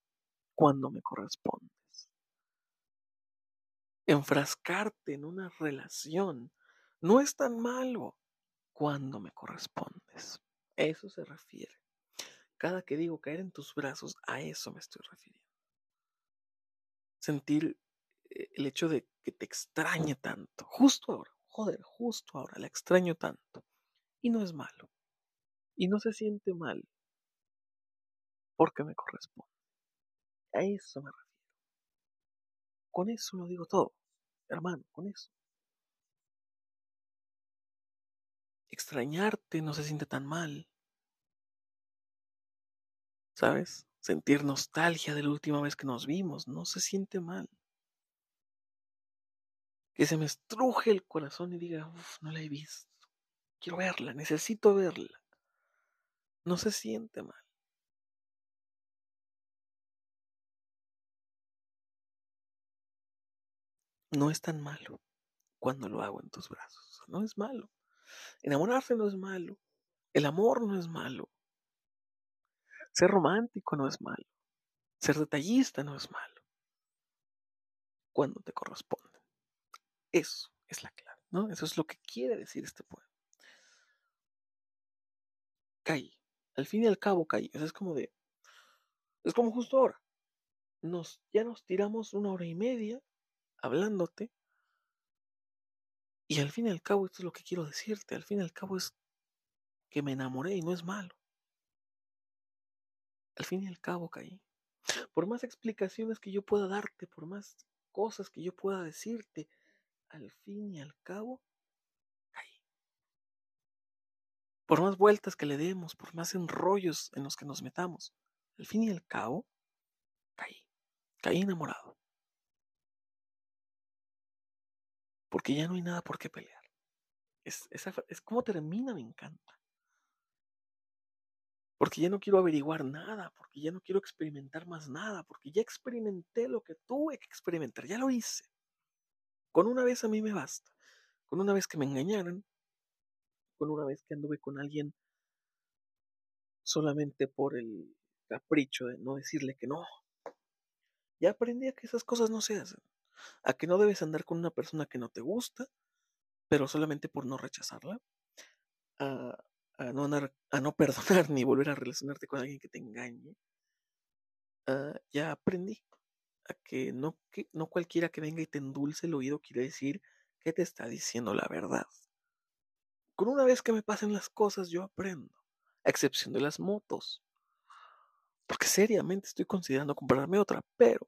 cuando me correspondes. Enfrascarte en una relación no es tan malo cuando me correspondes. eso se refiere. Cada que digo caer en tus brazos, a eso me estoy refiriendo. Sentir eh, el hecho de que te extrañe tanto, justo ahora, joder, justo ahora la extraño tanto. Y no es malo. Y no se siente mal. Porque me corresponde. A eso me refiero. Con eso lo digo todo. Hermano, con eso. Extrañarte no se siente tan mal. ¿Sabes? Sentir nostalgia de la última vez que nos vimos no se siente mal que se me estruje el corazón y diga, uff, no la he visto. Quiero verla, necesito verla. No se siente mal. No es tan malo cuando lo hago en tus brazos. No es malo. Enamorarse no es malo. El amor no es malo. Ser romántico no es malo. Ser detallista no es malo. Cuando te corresponde. Eso es la clave, ¿no? Eso es lo que quiere decir este poema. Caí. Al fin y al cabo caí. O sea, es como de. Es como justo ahora. Nos, ya nos tiramos una hora y media hablándote. Y al fin y al cabo, esto es lo que quiero decirte. Al fin y al cabo es que me enamoré y no es malo. Al fin y al cabo caí. Por más explicaciones que yo pueda darte, por más cosas que yo pueda decirte, al fin y al cabo, caí. por más vueltas que le demos, por más enrollos en los que nos metamos, al fin y al cabo, caí, caí enamorado. Porque ya no hay nada por qué pelear. Es, es como termina, me encanta. Porque ya no quiero averiguar nada, porque ya no quiero experimentar más nada, porque ya experimenté lo que tuve que experimentar, ya lo hice. Con una vez a mí me basta. Con una vez que me engañaran, con una vez que anduve con alguien solamente por el capricho de no decirle que no. Ya aprendí a que esas cosas no se hacen. A que no debes andar con una persona que no te gusta, pero solamente por no rechazarla. A, no, andar, a no perdonar ni volver a relacionarte con alguien que te engañe. ya aprendí a que no, que no cualquiera que venga y te endulce el oído quiere decir que te está diciendo la verdad. Con una vez que me pasen las cosas, yo aprendo, a excepción de las motos. Porque seriamente estoy considerando comprarme otra, pero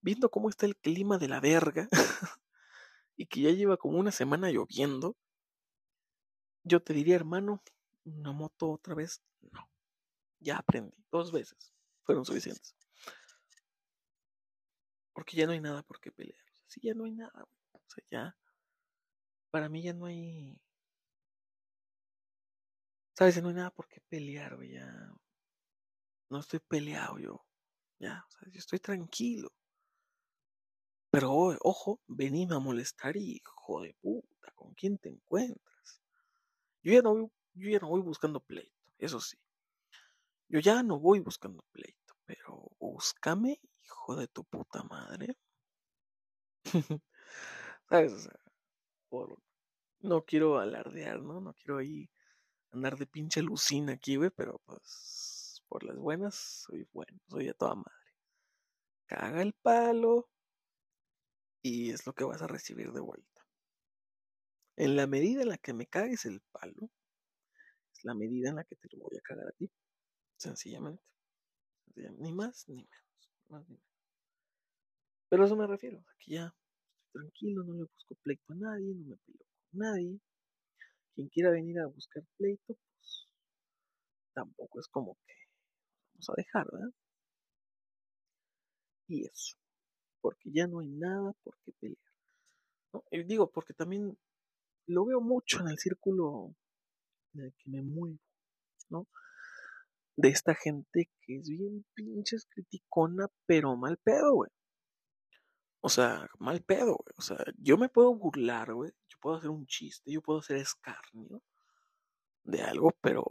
viendo cómo está el clima de la verga y que ya lleva como una semana lloviendo, yo te diría, hermano, una moto otra vez, no. Ya aprendí, dos veces, fueron suficientes. Porque ya no hay nada por qué pelear. Sí, ya no hay nada, O sea, ya. Para mí ya no hay ¿Sabes? No hay nada por qué pelear, güey. Ya. No estoy peleado yo. Ya, o sea, yo estoy tranquilo. Pero ojo, venime a molestar, hijo de puta, ¿con quién te encuentras? Yo ya no voy, yo ya no voy buscando pleito, eso sí. Yo ya no voy buscando pleito, pero búscame, hijo de tu puta madre. ¿Sabes? O sea, no quiero alardear, ¿no? No quiero ahí andar de pinche lucina aquí, güey, pero pues por las buenas soy bueno, soy a toda madre. Caga el palo y es lo que vas a recibir de vuelta. En la medida en la que me cagues el palo, es la medida en la que te lo voy a cagar a ti. Sencillamente. Ni más ni menos. Pero a eso me refiero, aquí ya estoy tranquilo, no le busco pleito a nadie, no me peleo con nadie quien quiera venir a buscar pleito, pues tampoco es como que vamos a dejar, ¿verdad? Y eso, porque ya no hay nada por qué pelear. ¿no? Y digo, porque también lo veo mucho en el círculo en el que me muevo, ¿no? De esta gente que es bien pinches criticona, pero mal pedo, güey. O sea, mal pedo, güey. O sea, yo me puedo burlar, güey. Yo puedo hacer un chiste, yo puedo hacer escarnio de algo, pero.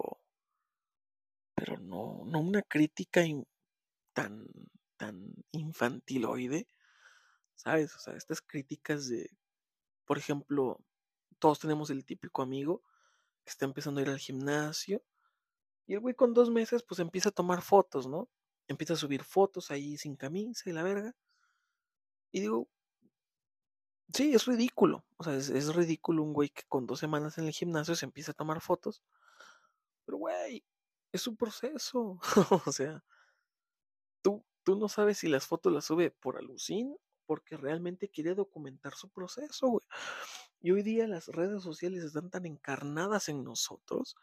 Pero no, no una crítica tan, tan infantiloide. ¿Sabes? O sea, estas críticas de. Por ejemplo, todos tenemos el típico amigo que está empezando a ir al gimnasio. Y el güey con dos meses, pues empieza a tomar fotos, ¿no? Empieza a subir fotos ahí sin camisa y la verga. Y digo, sí, es ridículo. O sea, es, ridículo un güey que con dos semanas en el gimnasio se empieza a tomar fotos. Pero, güey, es un proceso. o sea, tú, tú no sabes si las fotos las sube por alucin porque realmente quiere documentar su proceso, güey. Y hoy día las redes sociales están tan encarnadas en nosotros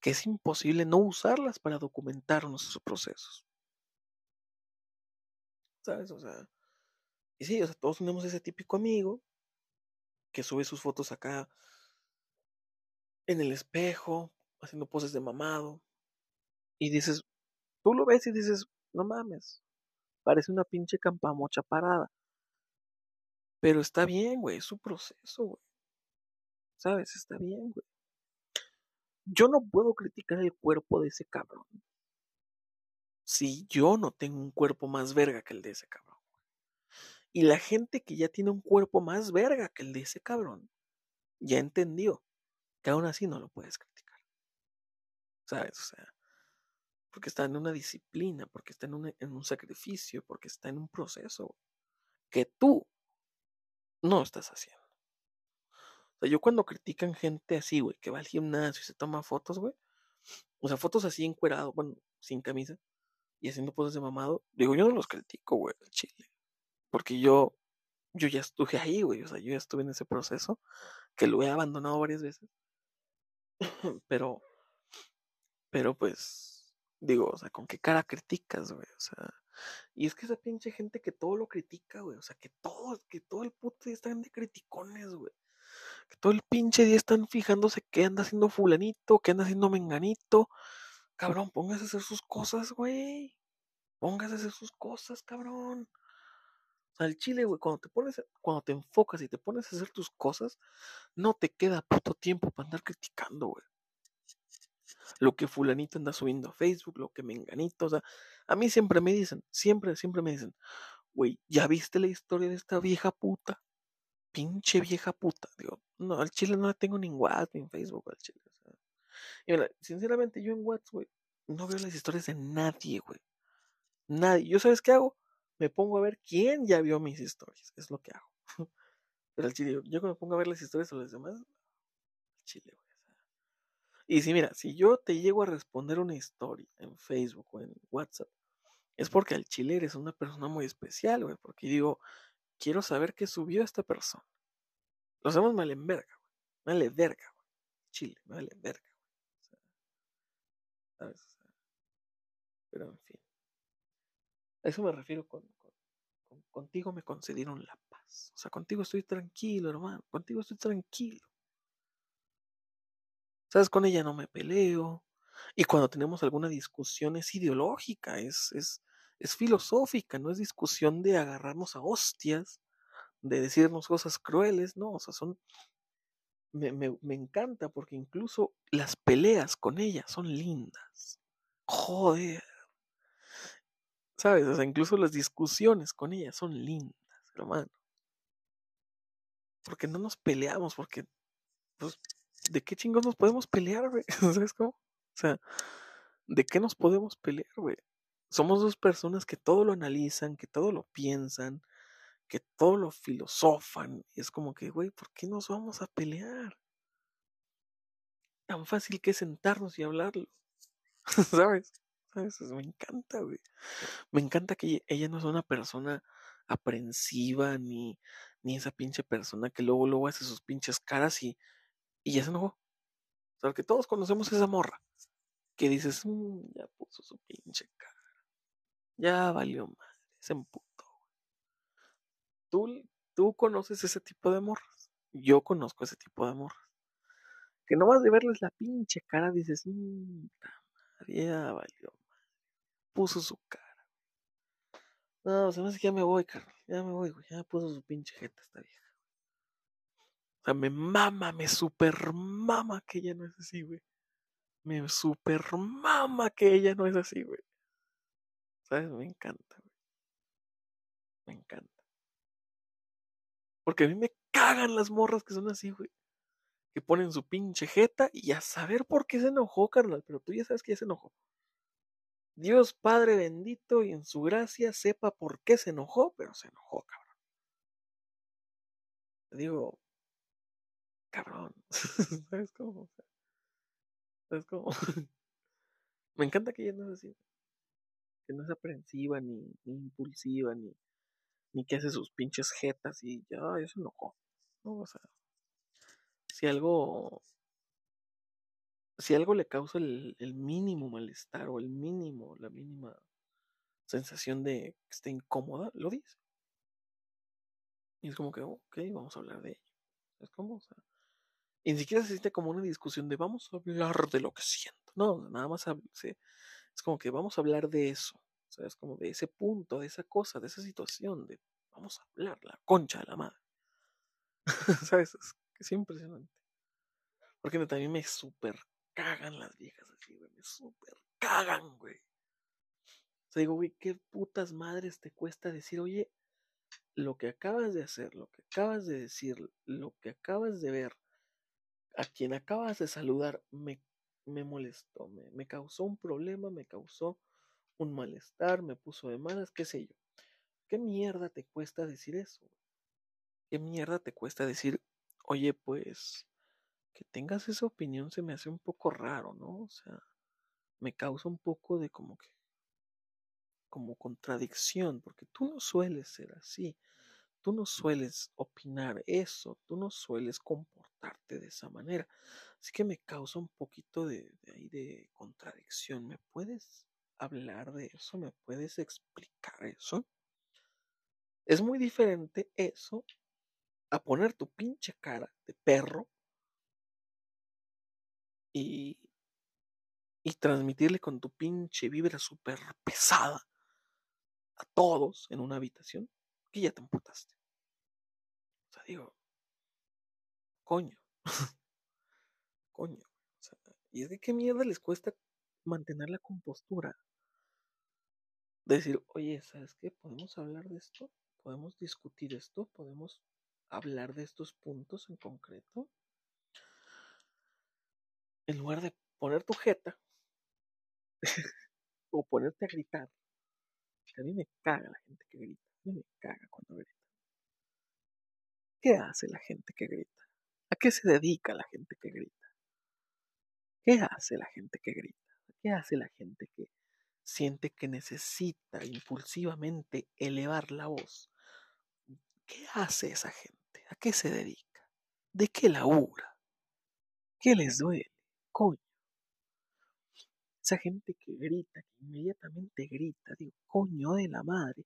que es imposible no usarlas para documentar nuestros procesos. ¿Sabes? O sea, y sí, o sea, todos tenemos ese típico amigo que sube sus fotos acá en el espejo, haciendo poses de mamado. Y dices, tú lo ves y dices, no mames, parece una pinche campamocha parada. Pero está bien, güey, es su proceso, güey. ¿Sabes? Está bien, güey. Yo no puedo criticar el cuerpo de ese cabrón. Si yo no tengo un cuerpo más verga que el de ese cabrón. Y la gente que ya tiene un cuerpo más verga que el de ese cabrón, ya entendió que aún así no lo puedes criticar. ¿Sabes? O sea, porque está en una disciplina, porque está en en un sacrificio, porque está en un proceso que tú no estás haciendo. O sea, yo cuando critican gente así, güey, que va al gimnasio y se toma fotos, güey, o sea, fotos así encuerado, bueno, sin camisa y haciendo poses de mamado, digo, yo no los critico, güey, el chile. Porque yo, yo ya estuve ahí, güey. O sea, yo ya estuve en ese proceso, que lo he abandonado varias veces. Pero Pero pues, digo, o sea, ¿con qué cara criticas, güey? O sea, y es que esa pinche gente que todo lo critica, güey. O sea, que todo, que todo el puto día están de criticones, güey. Que todo el pinche día están fijándose qué anda haciendo fulanito, qué anda haciendo menganito. Cabrón, póngase a hacer sus cosas, güey. Póngase a hacer sus cosas, cabrón. O sea, el chile, güey, cuando te pones, cuando te enfocas y te pones a hacer tus cosas, no te queda puto tiempo para andar criticando, güey. Lo que fulanito anda subiendo a Facebook, lo que menganito, o sea, a mí siempre me dicen, siempre, siempre me dicen, güey, ¿ya viste la historia de esta vieja puta? Pinche vieja puta. Digo, no, al chile no la tengo ni en WhatsApp ni en Facebook, al chile. O sea. Y mira, sinceramente, yo en WhatsApp, güey, no veo las historias de nadie, güey. Nadie. ¿Yo sabes qué hago? Me pongo a ver quién ya vio mis historias. Es lo que hago. Pero al chile, yo cuando me pongo a ver las historias de los demás, al chile, güey. Y si mira, si yo te llego a responder una historia en Facebook o en WhatsApp, es porque al chile eres una persona muy especial, güey. Porque digo, quiero saber qué subió esta persona. Lo hacemos mal en verga, güey. Mal en verga, güey. Chile, mal en verga, güey. O sea, ¿sabes? Pero en fin. A eso me refiero con, con, contigo me concedieron la paz. O sea, contigo estoy tranquilo, hermano. Contigo estoy tranquilo. ¿Sabes? Con ella no me peleo. Y cuando tenemos alguna discusión es ideológica, es, es, es filosófica, no es discusión de agarrarnos a hostias, de decirnos cosas crueles, no, o sea, son... Me, me, me encanta porque incluso las peleas con ella son lindas. Joder. ¿Sabes? O sea, incluso las discusiones con ella son lindas, hermano. Porque no nos peleamos, porque, pues, ¿de qué chingos nos podemos pelear, güey? ¿Sabes cómo? O sea, ¿de qué nos podemos pelear, güey? Somos dos personas que todo lo analizan, que todo lo piensan, que todo lo filosofan. Y es como que, güey, ¿por qué nos vamos a pelear? Tan fácil que sentarnos y hablarlo. ¿Sabes? Me encanta, güey. Me encanta que ella no es una persona aprensiva, ni, ni esa pinche persona que luego, luego hace sus pinches caras y, y ya se enojó. O sea, que todos conocemos esa morra. Que dices, mmm, ya puso su pinche cara. Ya valió madre, se emputó. ¿Tú, tú conoces ese tipo de morras. Yo conozco ese tipo de morras. Que nomás de verles la pinche cara dices, mmm, ya valió madre. Puso su cara. No, se me hace que ya me voy, Carlos. Ya me voy, güey. Ya puso su pinche jeta esta vieja. O sea, me mama, me super mama que ella no es así, güey. Me super mama que ella no es así, güey. ¿Sabes? Me encanta, güey. Me encanta. Porque a mí me cagan las morras que son así, güey. Que ponen su pinche jeta y a saber por qué se enojó, carnal. Pero tú ya sabes que ya se enojó. Dios Padre bendito y en su gracia sepa por qué se enojó, pero se enojó, cabrón. Digo, cabrón. ¿Sabes cómo? ¿Sabes cómo? Me encanta que ella no es así. Que no es aprensiva, ni, ni impulsiva, ni, ni que hace sus pinches jetas y ya, se enojó. No, o sea, si algo si algo le causa el, el, mínimo malestar o el mínimo, la mínima sensación de que esté incómoda, lo dice. Y es como que, ok, vamos a hablar de ello. Es como, o sea, y ni siquiera se siente como una discusión de vamos a hablar de lo que siento. No, nada más se, es como que vamos a hablar de eso. O sea, es como de ese punto, de esa cosa, de esa situación, de vamos a hablar, la concha de la madre. ¿Sabes? Es, es impresionante. Porque también me super cagan las viejas así, güey. Me super cagan, güey. O sea, digo, güey, ¿qué putas madres te cuesta decir, oye, lo que acabas de hacer, lo que acabas de decir, lo que acabas de ver, a quien acabas de saludar, me, me molestó, me, me causó un problema, me causó un malestar, me puso de malas, qué sé yo. ¿Qué mierda te cuesta decir eso? ¿Qué mierda te cuesta decir, oye, pues, que tengas esa opinión se me hace un poco raro, ¿no? O sea, me causa un poco de como que, como contradicción, porque tú no sueles ser así. Tú no sueles opinar eso, tú no sueles comportarte de esa manera. Así que me causa un poquito de, de de contradicción. ¿Me puedes hablar de eso? ¿Me puedes explicar eso? Es muy diferente eso a poner tu pinche cara de perro y, y transmitirle con tu pinche vibra súper pesada a todos en una habitación que ya te emputaste. O sea, digo, coño, coño. Y es de qué mierda les cuesta mantener la compostura. decir, oye, ¿sabes qué? ¿Podemos hablar de esto? ¿Podemos discutir esto? ¿Podemos hablar de estos puntos en concreto? En lugar de poner tu jeta o ponerte a gritar. A mí me caga la gente que grita. Me caga cuando grita. ¿Qué hace la gente que grita? ¿A qué se dedica la gente que grita? ¿Qué hace la gente que grita? ¿Qué hace la gente que siente que necesita impulsivamente elevar la voz? ¿Qué hace esa gente? ¿A qué se dedica? ¿De qué labura? ¿Qué les duele? Coño. Esa gente que grita, que inmediatamente grita, digo, coño de la madre.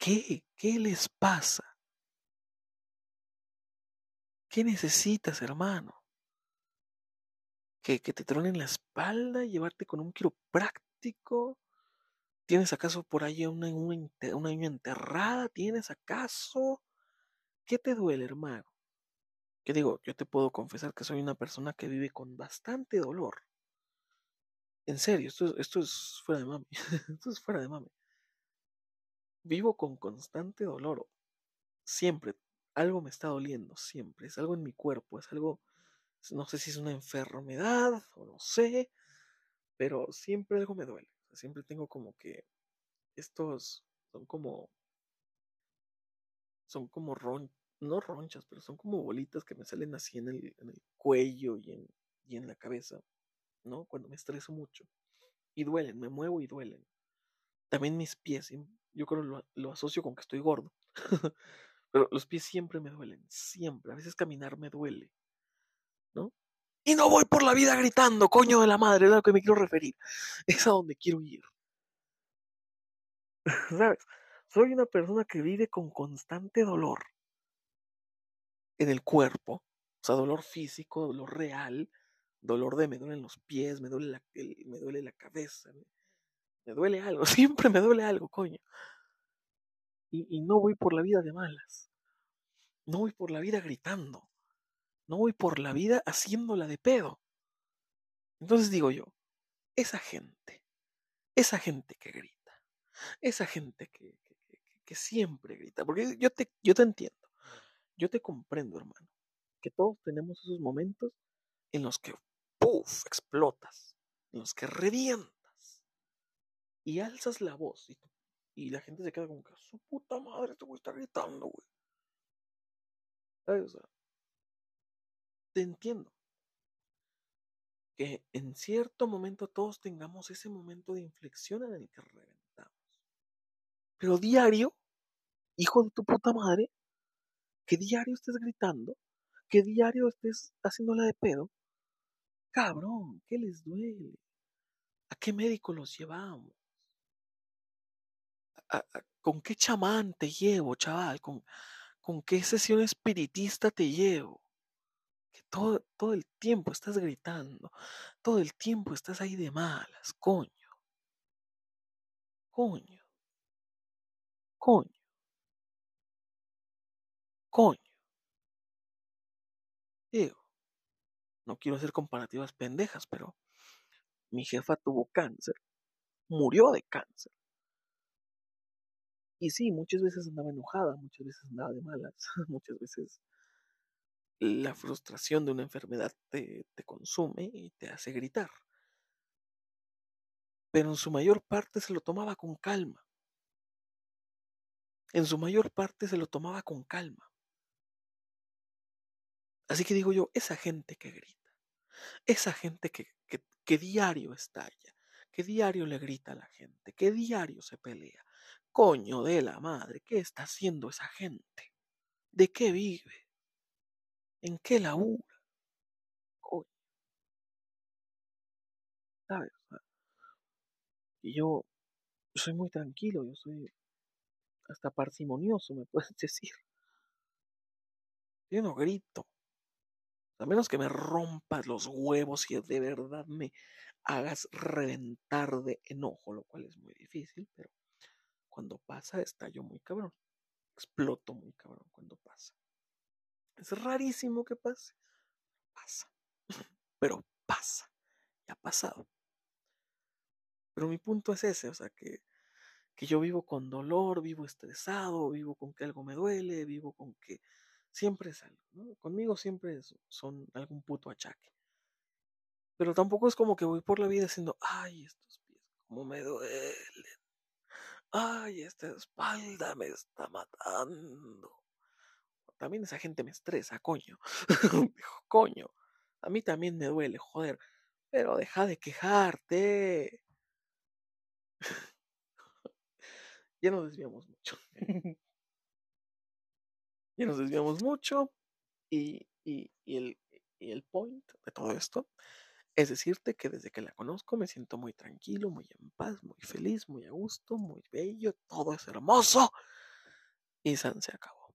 ¿Qué? ¿Qué les pasa? ¿Qué necesitas, hermano? ¿Que, que te tronen la espalda, llevarte con un quiropráctico? ¿Tienes acaso por ahí una, una, una enterrada? ¿Tienes acaso? ¿Qué te duele, hermano? Que digo, yo te puedo confesar que soy una persona que vive con bastante dolor. En serio, esto, esto es fuera de mami. esto es fuera de mami. Vivo con constante dolor. Siempre. Algo me está doliendo, siempre. Es algo en mi cuerpo, es algo, no sé si es una enfermedad o no sé, pero siempre algo me duele. Siempre tengo como que estos son como, son como ron, no ronchas, pero son como bolitas que me salen así en el, en el cuello y en, y en la cabeza, ¿no? Cuando me estreso mucho. Y duelen, me muevo y duelen. También mis pies, yo creo lo, lo asocio con que estoy gordo. Pero los pies siempre me duelen, siempre. A veces caminar me duele, ¿no? Y no voy por la vida gritando, coño de la madre, es a lo que me quiero referir. Es a donde quiero ir. ¿Sabes? Soy una persona que vive con constante dolor en el cuerpo, o sea, dolor físico, dolor real, dolor de me duelen los pies, me duele la, me duele la cabeza, me duele algo, siempre me duele algo, coño y, no voy por la vida de malas. No voy por la vida gritando. No voy por la vida haciéndola de pedo. Entonces digo yo, esa gente, esa gente que grita, esa gente que, que, siempre grita, porque yo te, yo te entiendo, yo te comprendo, hermano, que todos tenemos esos momentos en los que, ¡puf!, explotas, en los que revientas y alzas la voz y la gente se queda como que, su puta madre, este güey está gritando, güey. O sea, te entiendo. Que en cierto momento todos tengamos ese momento de inflexión en el que reventamos. Pero diario, hijo de tu puta madre, que diario estés gritando, que diario estés haciéndola de pedo, cabrón, ¿qué les duele? ¿A qué médico los llevamos? ¿Con qué chamán te llevo, chaval? ¿Con, ¿Con qué sesión espiritista te llevo? Que todo, todo el tiempo estás gritando, todo el tiempo estás ahí de malas, coño. Coño. Coño. Coño. Digo, no quiero hacer comparativas pendejas, pero mi jefa tuvo cáncer, murió de cáncer. Y sí, muchas veces andaba enojada, muchas veces andaba de malas, muchas veces la frustración de una enfermedad te, te consume y te hace gritar. Pero en su mayor parte se lo tomaba con calma. En su mayor parte se lo tomaba con calma. Así que digo yo, esa gente que grita, esa gente que, que, que diario estalla, que diario le grita a la gente, que diario se pelea, Coño de la madre, ¿qué está haciendo esa gente? ¿De qué vive? ¿En qué labura? Coño. ¿Sabes? Y yo soy muy tranquilo, yo soy hasta parsimonioso, me puedes decir. Yo no grito. A menos que me rompas los huevos y de verdad me hagas reventar de enojo, lo cual es muy difícil, pero cuando pasa estallo muy cabrón. Exploto muy cabrón cuando pasa. Es rarísimo que pase. Pasa. Pero pasa. Y ha pasado. Pero mi punto es ese, o sea, que, que yo vivo con dolor, vivo estresado, vivo con que algo me duele, vivo con que siempre es algo. Conmigo siempre son algún puto achaque. Pero tampoco es como que voy por la vida diciendo, ay, estos pies, cómo me duelen. Ay, esta espalda me está matando. También esa gente me estresa, coño. coño, a mí también me duele, joder. Pero deja de quejarte. ya nos desviamos mucho. ya nos desviamos mucho. Y, y, el, y el point de todo esto es decirte que desde que la conozco me siento muy tranquilo, muy en paz, muy feliz, muy a gusto, muy bello, todo es hermoso. Y San se acabó.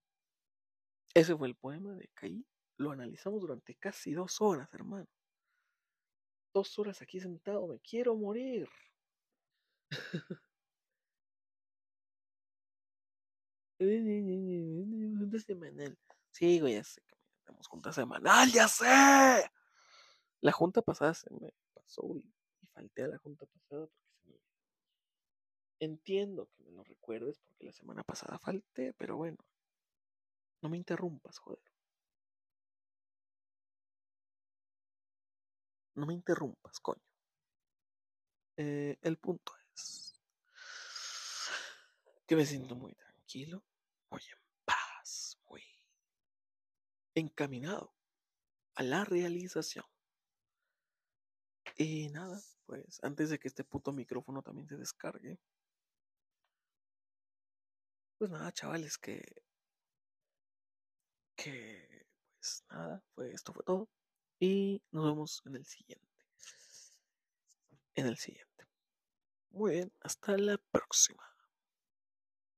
Ese fue el poema de Caí. Lo analizamos durante casi dos horas, hermano. Dos horas aquí sentado, me quiero morir. semanal. Sí, ya sé que tenemos junta semanal, ya sé. La junta pasada se me pasó y, falté a la junta pasada porque se me Entiendo que me lo recuerdes porque la semana pasada falté, pero bueno, no me interrumpas, joder. No me interrumpas, coño. Eh, el punto es que me siento muy tranquilo, muy en paz, muy encaminado a la realización. Y nada, pues antes de que este puto micrófono también se descargue. Pues nada, chavales, que. Que. Pues nada, pues esto fue todo. Y nos vemos en el siguiente. En el siguiente. Muy bien, hasta la próxima.